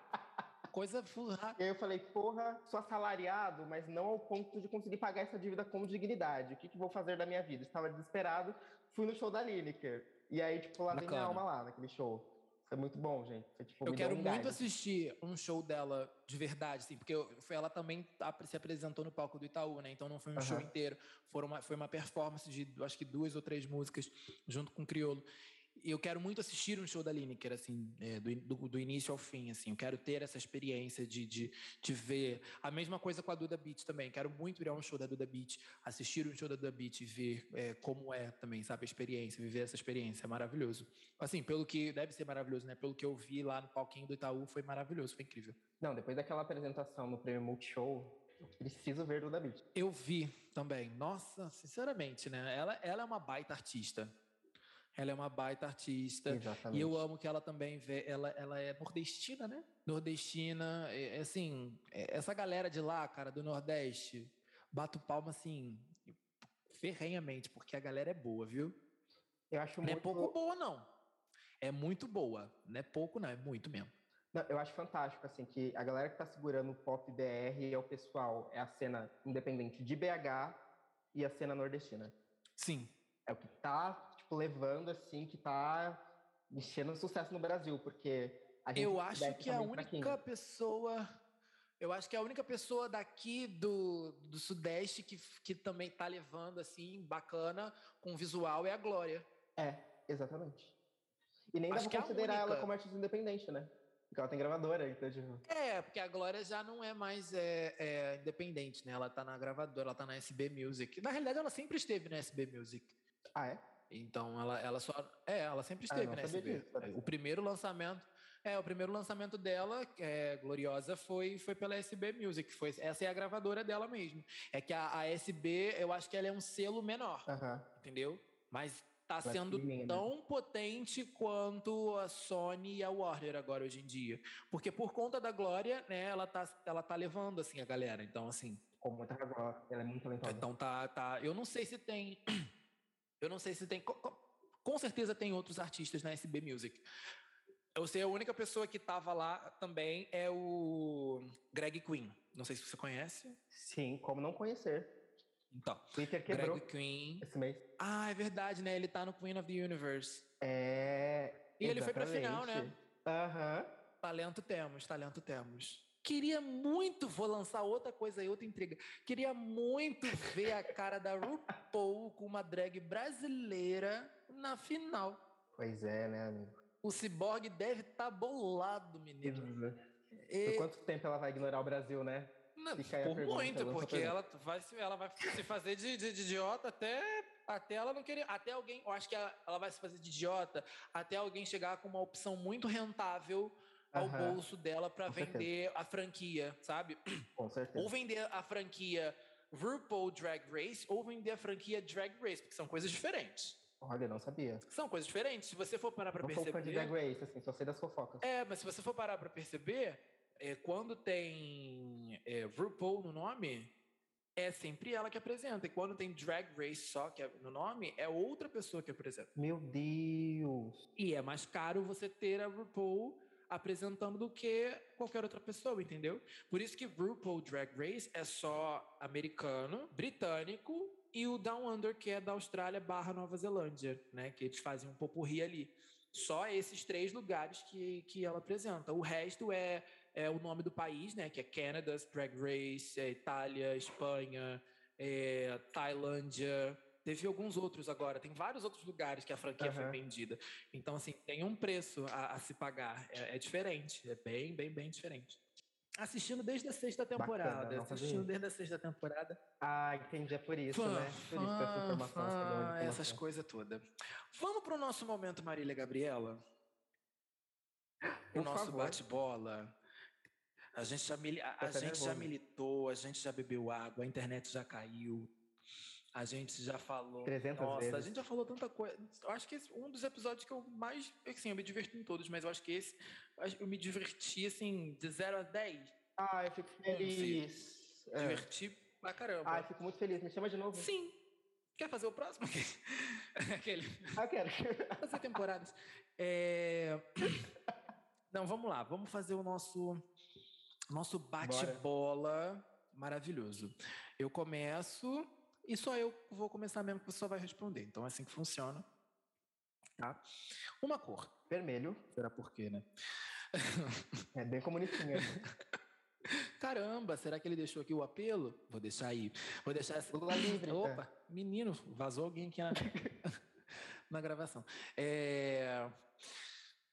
Coisa fu- ra- E aí eu falei, porra, sou assalariado, mas não ao ponto de conseguir pagar essa dívida com dignidade. O que, que vou fazer da minha vida? Estava desesperado, fui no show da Lineker. E aí, tipo, lavei minha Bacana. alma lá naquele show. Foi muito bom, gente. Foi, tipo, Eu quero um muito assistir um show dela de verdade, assim, porque foi- ela também ap- se apresentou no palco do Itaú, né? Então não foi um show Aham. inteiro, foram uma- foi uma performance de acho que duas ou três músicas junto com o Criolo. E eu quero muito assistir um show da Lineker, assim, é, do, do- do início ao fim, assim. Eu quero ter essa experiência de, de, de ver. A mesma coisa com a Duda Beat também. Quero muito ir a um show da Duda Beat, assistir um show da Duda Beat e ver é, como é também, sabe? A experiência, viver essa experiência. É maravilhoso. Assim, pelo que deve ser maravilhoso, né? Pelo que eu vi lá no palquinho do Itaú, foi maravilhoso, foi incrível. Não, depois daquela apresentação no prêmio Multishow, eu preciso ver do David. Eu vi também. Nossa, sinceramente, né? Ela, ela é uma baita artista. Ela é uma baita artista. Exatamente. E eu amo que ela também vê, ela, ela é nordestina, né? Nordestina, é, é assim, é, essa galera de lá, cara, do Nordeste, bato palma assim, ferrenhamente, porque a galera é boa, viu? Eu acho Não é muito... pouco boa, não. É muito boa. Não é pouco, não, é muito mesmo. Não, eu acho fantástico, assim, que a galera que tá segurando o pop BR é o pessoal, é a cena independente de BH e a cena nordestina. Sim. É o que tá, tipo, levando, assim, que tá mexendo sucesso no Brasil, porque a gente Eu acho que a fraquinho. única pessoa. Eu acho que a única pessoa daqui do, do Sudeste que, que também tá levando, assim, bacana, com visual é a Glória. É, exatamente. E nem Acho dá é pra a considerar ela única. como artista independente, né? Porque ela tem gravadora, então, tipo... É, porque a Glória já não é mais é, é, independente, né? Ela tá na gravadora, ela tá na SB Music. Na realidade, ela sempre esteve na SB Music. Ah, é? Então, ela, ela só. É, ela sempre Ah, esteve não na SB. disso. O primeiro lançamento. É, o primeiro lançamento dela, que é Gloriosa, foi, foi pela SB Music. Foi, essa é a gravadora dela mesmo. É que a, a SB, eu acho que ela é um selo menor, Aham. entendeu? Mas tá sendo né? tão potente quanto a Sony e a Warner agora hoje em dia. Porque por conta da Glória, né, ela tá, ela tá levando assim a galera. Então, assim, Com muita razão, ela- ela é muito talentosa. então tá, tá. Eu não sei se tem. Eu não sei se tem. co- co- Com certeza tem outros artistas na SB Music. Eu sei a única pessoa que tava lá também é o Greg Queen. Não sei se você conhece. Sim, como não conhecer. Então, Twitter quebrou Greg Queen. esse mês. Ah, é verdade, né? Ele tá no Queen of the Universe. É. E ele foi pra final, né? Aham. Talento temos, talento temos. Queria muito, vou lançar outra coisa aí, outra intriga. Queria muito ver a cara da RuPaul com uma drag brasileira na final. Pois é, né, amigo? O Cyborg deve estar tá bolado, menino. E... Por quanto tempo ela vai ignorar o Brasil, né? Não, por muito, porque ela vai, ela vai se fazer de, de, de, idiota até, até ela não querer. Até alguém, eu acho que ela, ela vai se fazer de idiota até alguém chegar com uma opção muito rentável ao uhum. bolso dela para vender certeza. a franquia, sabe? Com certeza. Ou vender a franquia RuPaul Drag Race ou vender a franquia Drag Race, porque são coisas diferentes. Olha, não sabia. São coisas diferentes. Se você for parar para perceber. Não sou fã de Drag Race, assim, só sei das fofocas. É, mas se você for parar para perceber, é, quando tem é, RuPaul no nome, é sempre ela que apresenta. E quando tem Drag Race só que é no nome, é outra pessoa que apresenta. Meu Deus! E é mais caro você ter a RuPaul apresentando do que qualquer outra pessoa, entendeu? Por isso que RuPaul Drag Race é só americano, britânico e o Down Under, que é da Austrália barra Nova Zelândia, né? Que eles fazem um popurri ali. Só esses três lugares que, que ela apresenta. O resto é, é o nome do país, né? Que é Canada, Drag Race, é Itália, Espanha, é Tailândia, Teve alguns outros agora, tem vários outros lugares que a franquia uhum. foi vendida. Então, assim, tem um preço a, a se pagar. É, é, diferente, é bem, bem, bem diferente. Assistindo desde a sexta temporada. Bacana, assistindo desde a sexta temporada. Ah, entendi, é por isso, fã, né? Por isso, essa informação. Fã, essas coisas todas. Vamos para o nosso momento, Marília Gabriela? O nosso bate-bola. A gente, já, a, a gente já militou, a gente já bebeu água, a internet já caiu, a gente já falou. 300 Nossa, vezes. a gente já falou tanta coisa. Eu acho que esse, um dos episódios que eu mais. Assim, eu me diverti em todos, mas eu acho que esse. Eu me diverti, assim, de 0 a 10. Ah, eu fico feliz. É. Diverti pra caramba. Ah, eu fico muito feliz. Me chama de novo. Sim. Quer fazer o próximo? Aquele. Ah, quero. fazer temporadas. É... Não, vamos lá. Vamos fazer o nosso. Nosso bate-bola maravilhoso. Eu começo e só eu vou começar mesmo que você só vai responder. Então é assim que funciona. Tá? Uma cor. Vermelho. Será por quê, né? É bem comunitinha. Caramba, será que ele deixou aqui o apelo? Vou deixar aí. Vou deixar essa. Lula livre. Opa, é. menino, vazou alguém aqui na, na gravação. É...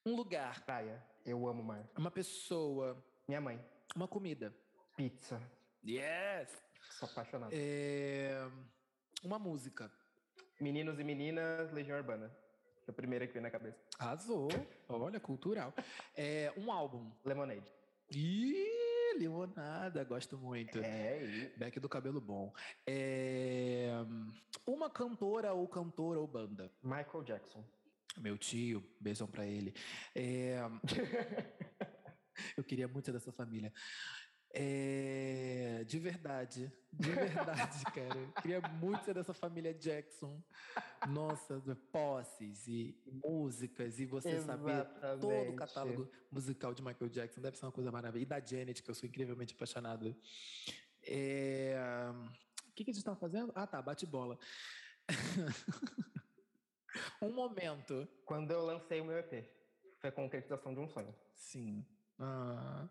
Um lugar. Praia. Eu amo mar. Uma pessoa. Minha mãe. Uma comida. Pizza. Yes! Sou apaixonado. É... Uma música. Meninos e Meninas, Legião Urbana. Foi a primeira que veio na cabeça. Arrasou. Olha, cultural. É, um álbum. Lemonade. Ih, limonada, gosto muito. É, e... Beck do cabelo bom. É... Uma cantora ou cantora ou banda. Michael Jackson. Meu tio, beijão pra ele. É... Eu queria muito ser dessa família. É, de verdade, de verdade, cara. Queria muito ser dessa família Jackson. Nossa, posses e músicas, e você Exatamente. saber todo o catálogo musical de Michael Jackson deve ser uma coisa maravilhosa. E da Janet, que eu sou incrivelmente apaixonado. É, o que, que a gente estava fazendo? Ah, tá, bate-bola. um momento. Quando eu lancei o meu EP, foi a concretização de um sonho. Sim. Ah,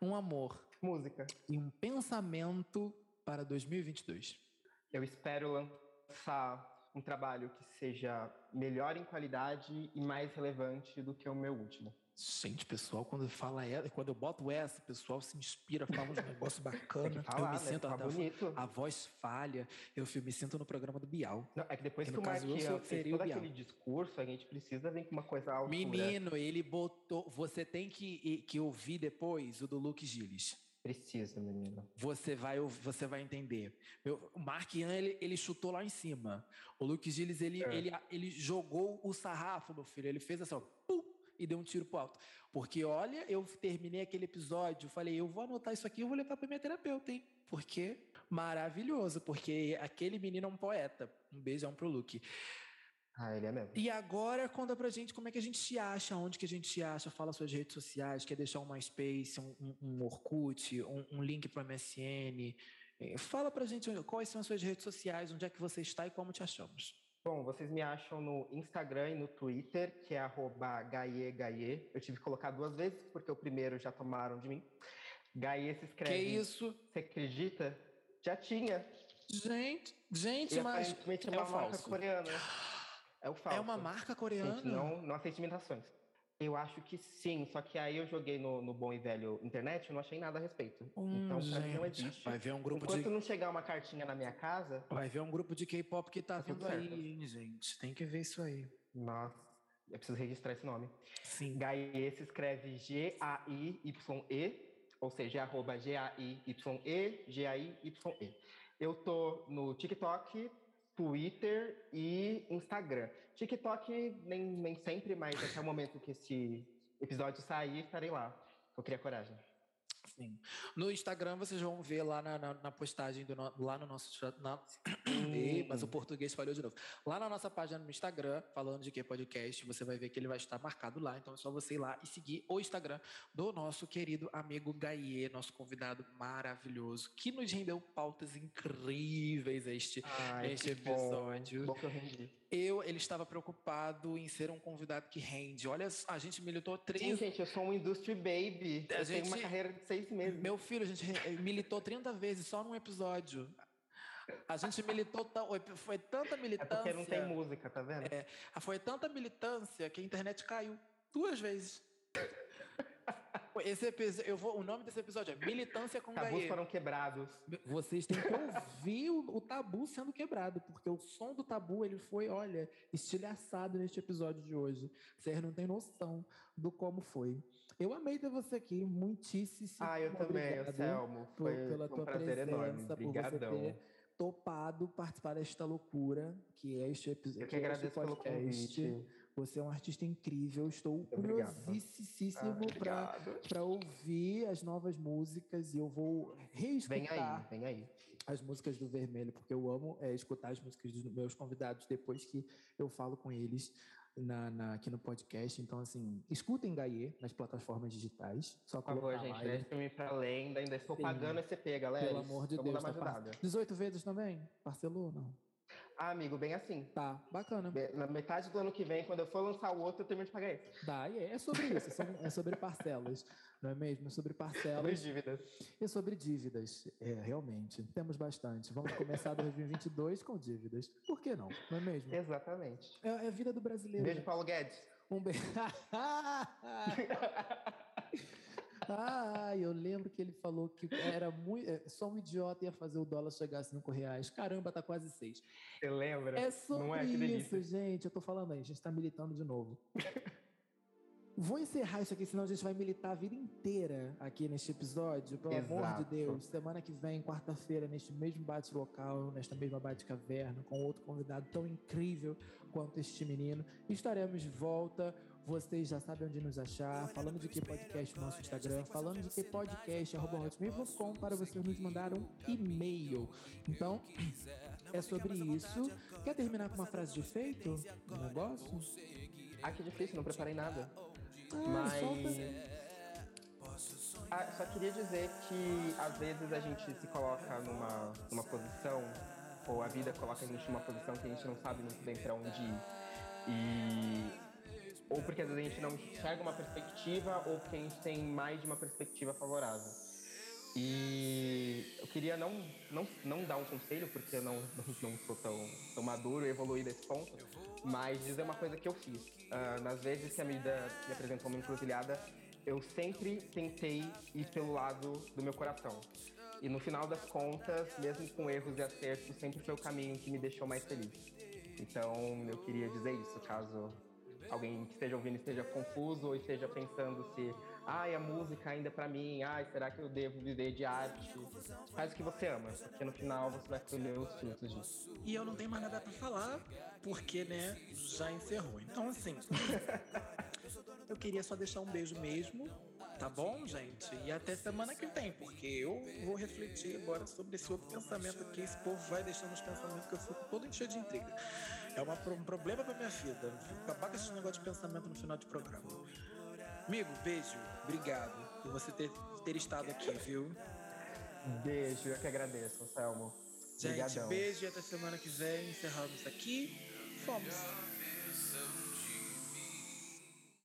um amor música. E um pensamento para 2022. Eu espero lançar um trabalho que seja melhor em qualidade e mais relevante do que o meu último. Gente, pessoal, quando fala essa, quando eu boto essa, o pessoal se inspira, fala uns negócios bacanas. Falar, eu me né? sinto até bonito. A, a, voz falha, eu me sinto no programa do Bial. Não, é que depois que, que o Marquinhos fez todo aquele discurso, a gente precisa vir com uma coisa alta. Menino, ele botou. Você tem que, que ouvir depois o do Luke Gilles. Precisa, menino. Você vai, você vai entender. o Mark Ian, ele, ele chutou lá em cima. O Luke Gilles, ele, é. ele, ele jogou o sarrafo, meu filho. Ele fez assim, ó, pum, e deu um tiro pro alto. Porque, olha, eu terminei aquele episódio, falei, eu vou anotar isso aqui e vou levar pra minha terapeuta, hein? Porque maravilhoso, porque aquele menino é um poeta. Um beijão pro Luke. Ah, ele é mesmo. E agora conta pra gente como é que a gente se acha, onde que a gente se acha, fala suas redes sociais, quer deixar um MySpace, um, um, um Orkut, um, um link pro MSN. Fala pra gente quais são as suas redes sociais, onde é que você está e como te achamos. Bom, vocês me acham no Instagram e no Twitter, que é arroba gaie, Eu tive que colocar duas vezes, porque o primeiro já tomaram de mim. Gaie se escreve... Que isso? Você acredita? Já tinha. Gente, gente, e mas aparentemente é, é uma marca falso. coreana. É o falso. É uma marca coreana? Gente, não, não aceita imitações. Eu acho que sim, só que aí eu joguei no, no bom e velho internet e não achei nada a respeito. Hum, então, pra mim não existe. Vai ver um grupo Enquanto de... não chegar uma cartinha na minha casa... Vai ver um grupo de K-pop que tá, tá vindo aí, hein, gente. Tem que ver isso aí. Nossa, eu preciso registrar esse nome. Sim. Gaie se escreve G-A-I-Y-E, ou seja, arroba G-A-I-Y-E, G-A-I-Y-E. Eu tô no TikTok, Twitter e Instagram. TikTok nem, nem sempre, mas até o momento que esse episódio sair, estarei lá. Eu queria coragem. Sim. No Instagram vocês vão ver lá na, na, na postagem do no, lá no nosso na, mas o português falhou de novo. Lá na nossa página no Instagram, falando de que podcast, você vai ver que ele vai estar marcado lá. Então é só você ir lá e seguir o Instagram do nosso querido amigo Gaie, nosso convidado maravilhoso, que nos rendeu pautas incríveis este, Ai, este episódio. Bom, bom que eu rendi. Eu, ele estava preocupado em ser um convidado que rende. Olha, a gente militou três. Sim, gente, eu sou um industry baby. A eu gente... tenho uma carreira de seis meses. Meu filho, a gente militou 30 vezes só num episódio. A gente militou, foi tanta militância. É porque não tem música, tá vendo? É, foi tanta militância que a internet caiu duas vezes. Esse episódio, eu vou, o nome desse episódio é Militância com Tabus Gaê. foram quebrados. Vocês têm que ouvir o, o, tabu sendo quebrado, porque o som do tabu ele foi, olha, estilhaçado neste episódio de hoje. Vocês não têm noção do como foi. Eu amei ter você aqui, muitíssimo. Ah, eu também, Selmo. Foi por, pela um tua prazer presença, enorme. Obrigadão. por você ter topado participar desta loucura que é este episódio. Eu que agradeço pelo convite. Você é um artista incrível. Estou curiosíssimo para ouvir as novas músicas e eu vou reescutar vem aí, vem aí. as músicas do Vermelho, porque eu amo é, escutar as músicas dos meus convidados depois que eu falo com eles na, na, aqui no podcast. Então, assim, escutem Gaie nas plataformas digitais. Só Por favor, gente, deixe-me para além. Ainda estou Sim. pagando esse EP, galera. Pelo amor de Deus. Tá 18 vezes também? Parcelou, não? Ah, amigo, bem assim. Tá, bacana. Na metade do ano que vem, quando eu for lançar o outro, eu termino de pagar esse. Dá, e é sobre isso, é sobre parcelas, não é mesmo? É sobre parcelas. Sobre dívidas. E sobre dívidas, é, realmente. Temos bastante. Vamos começar 2022 com dívidas. Por que não? Não é mesmo? Exatamente. É, é a vida do brasileiro. Beijo, Paulo Guedes. Um beijo. Ah, eu lembro que ele falou que era muito, é, só um idiota ia fazer o dólar chegar a 5 reais. Caramba, tá quase 6. Você lembra? É sobre Não é? isso, gente. Eu tô falando aí, a gente tá militando de novo. Vou encerrar isso aqui, senão a gente vai militar a vida inteira aqui neste episódio. Pelo Exato. amor de Deus. Semana que vem, quarta-feira, neste mesmo bate-local, nesta mesma bate-caverna, com outro convidado tão incrível quanto este menino. Estaremos de volta vocês já sabem onde nos achar. Falando de que podcast no nosso Instagram. Falando de que podcast, arroba hotmail.com para vocês nos mandar um e-mail. Então, é sobre isso. Quer terminar com uma frase de efeito do negócio? Ah, que difícil, não preparei nada. Ah, Mas. Ah, só queria dizer que às vezes a gente se coloca numa, numa posição, ou a vida coloca a gente numa posição que a gente não sabe muito bem para onde ir. E ou porque às vezes a gente não enxerga uma perspectiva, ou porque a gente tem mais de uma perspectiva favorável. E eu queria não, não, não dar um conselho, porque eu não, não sou tão, tão maduro e evoluído nesse ponto, mas dizer uma coisa que eu fiz. Uh, nas vezes que a vida me apresentou uma encruzilhada, eu sempre tentei ir pelo lado do meu coração. E no final das contas, mesmo com erros e acertos, sempre foi o caminho que me deixou mais feliz. Então eu queria dizer isso, caso alguém que esteja ouvindo esteja confuso ou esteja pensando se, ai, a música ainda é para mim, ai, será que eu devo viver de arte? Faz o que você ama, porque no final você vai colher os frutos disso. E eu não tenho mais nada para falar, porque, né, já encerrou. Então, assim, eu queria só deixar um beijo mesmo, tá bom, gente? E até semana que vem, porque eu vou refletir agora sobre esse outro pensamento que esse povo vai deixando os pensamentos que eu fico todo enchendo de intriga. É uma, um problema pra minha vida. Apaga esse negócio de pensamento no final de programa. Amigo, beijo. Obrigado por você ter, ter estado aqui, viu? Beijo, eu que agradeço, Selmo. Gente, Obrigadão. beijo e até semana que vem. Encerramos aqui. fomos.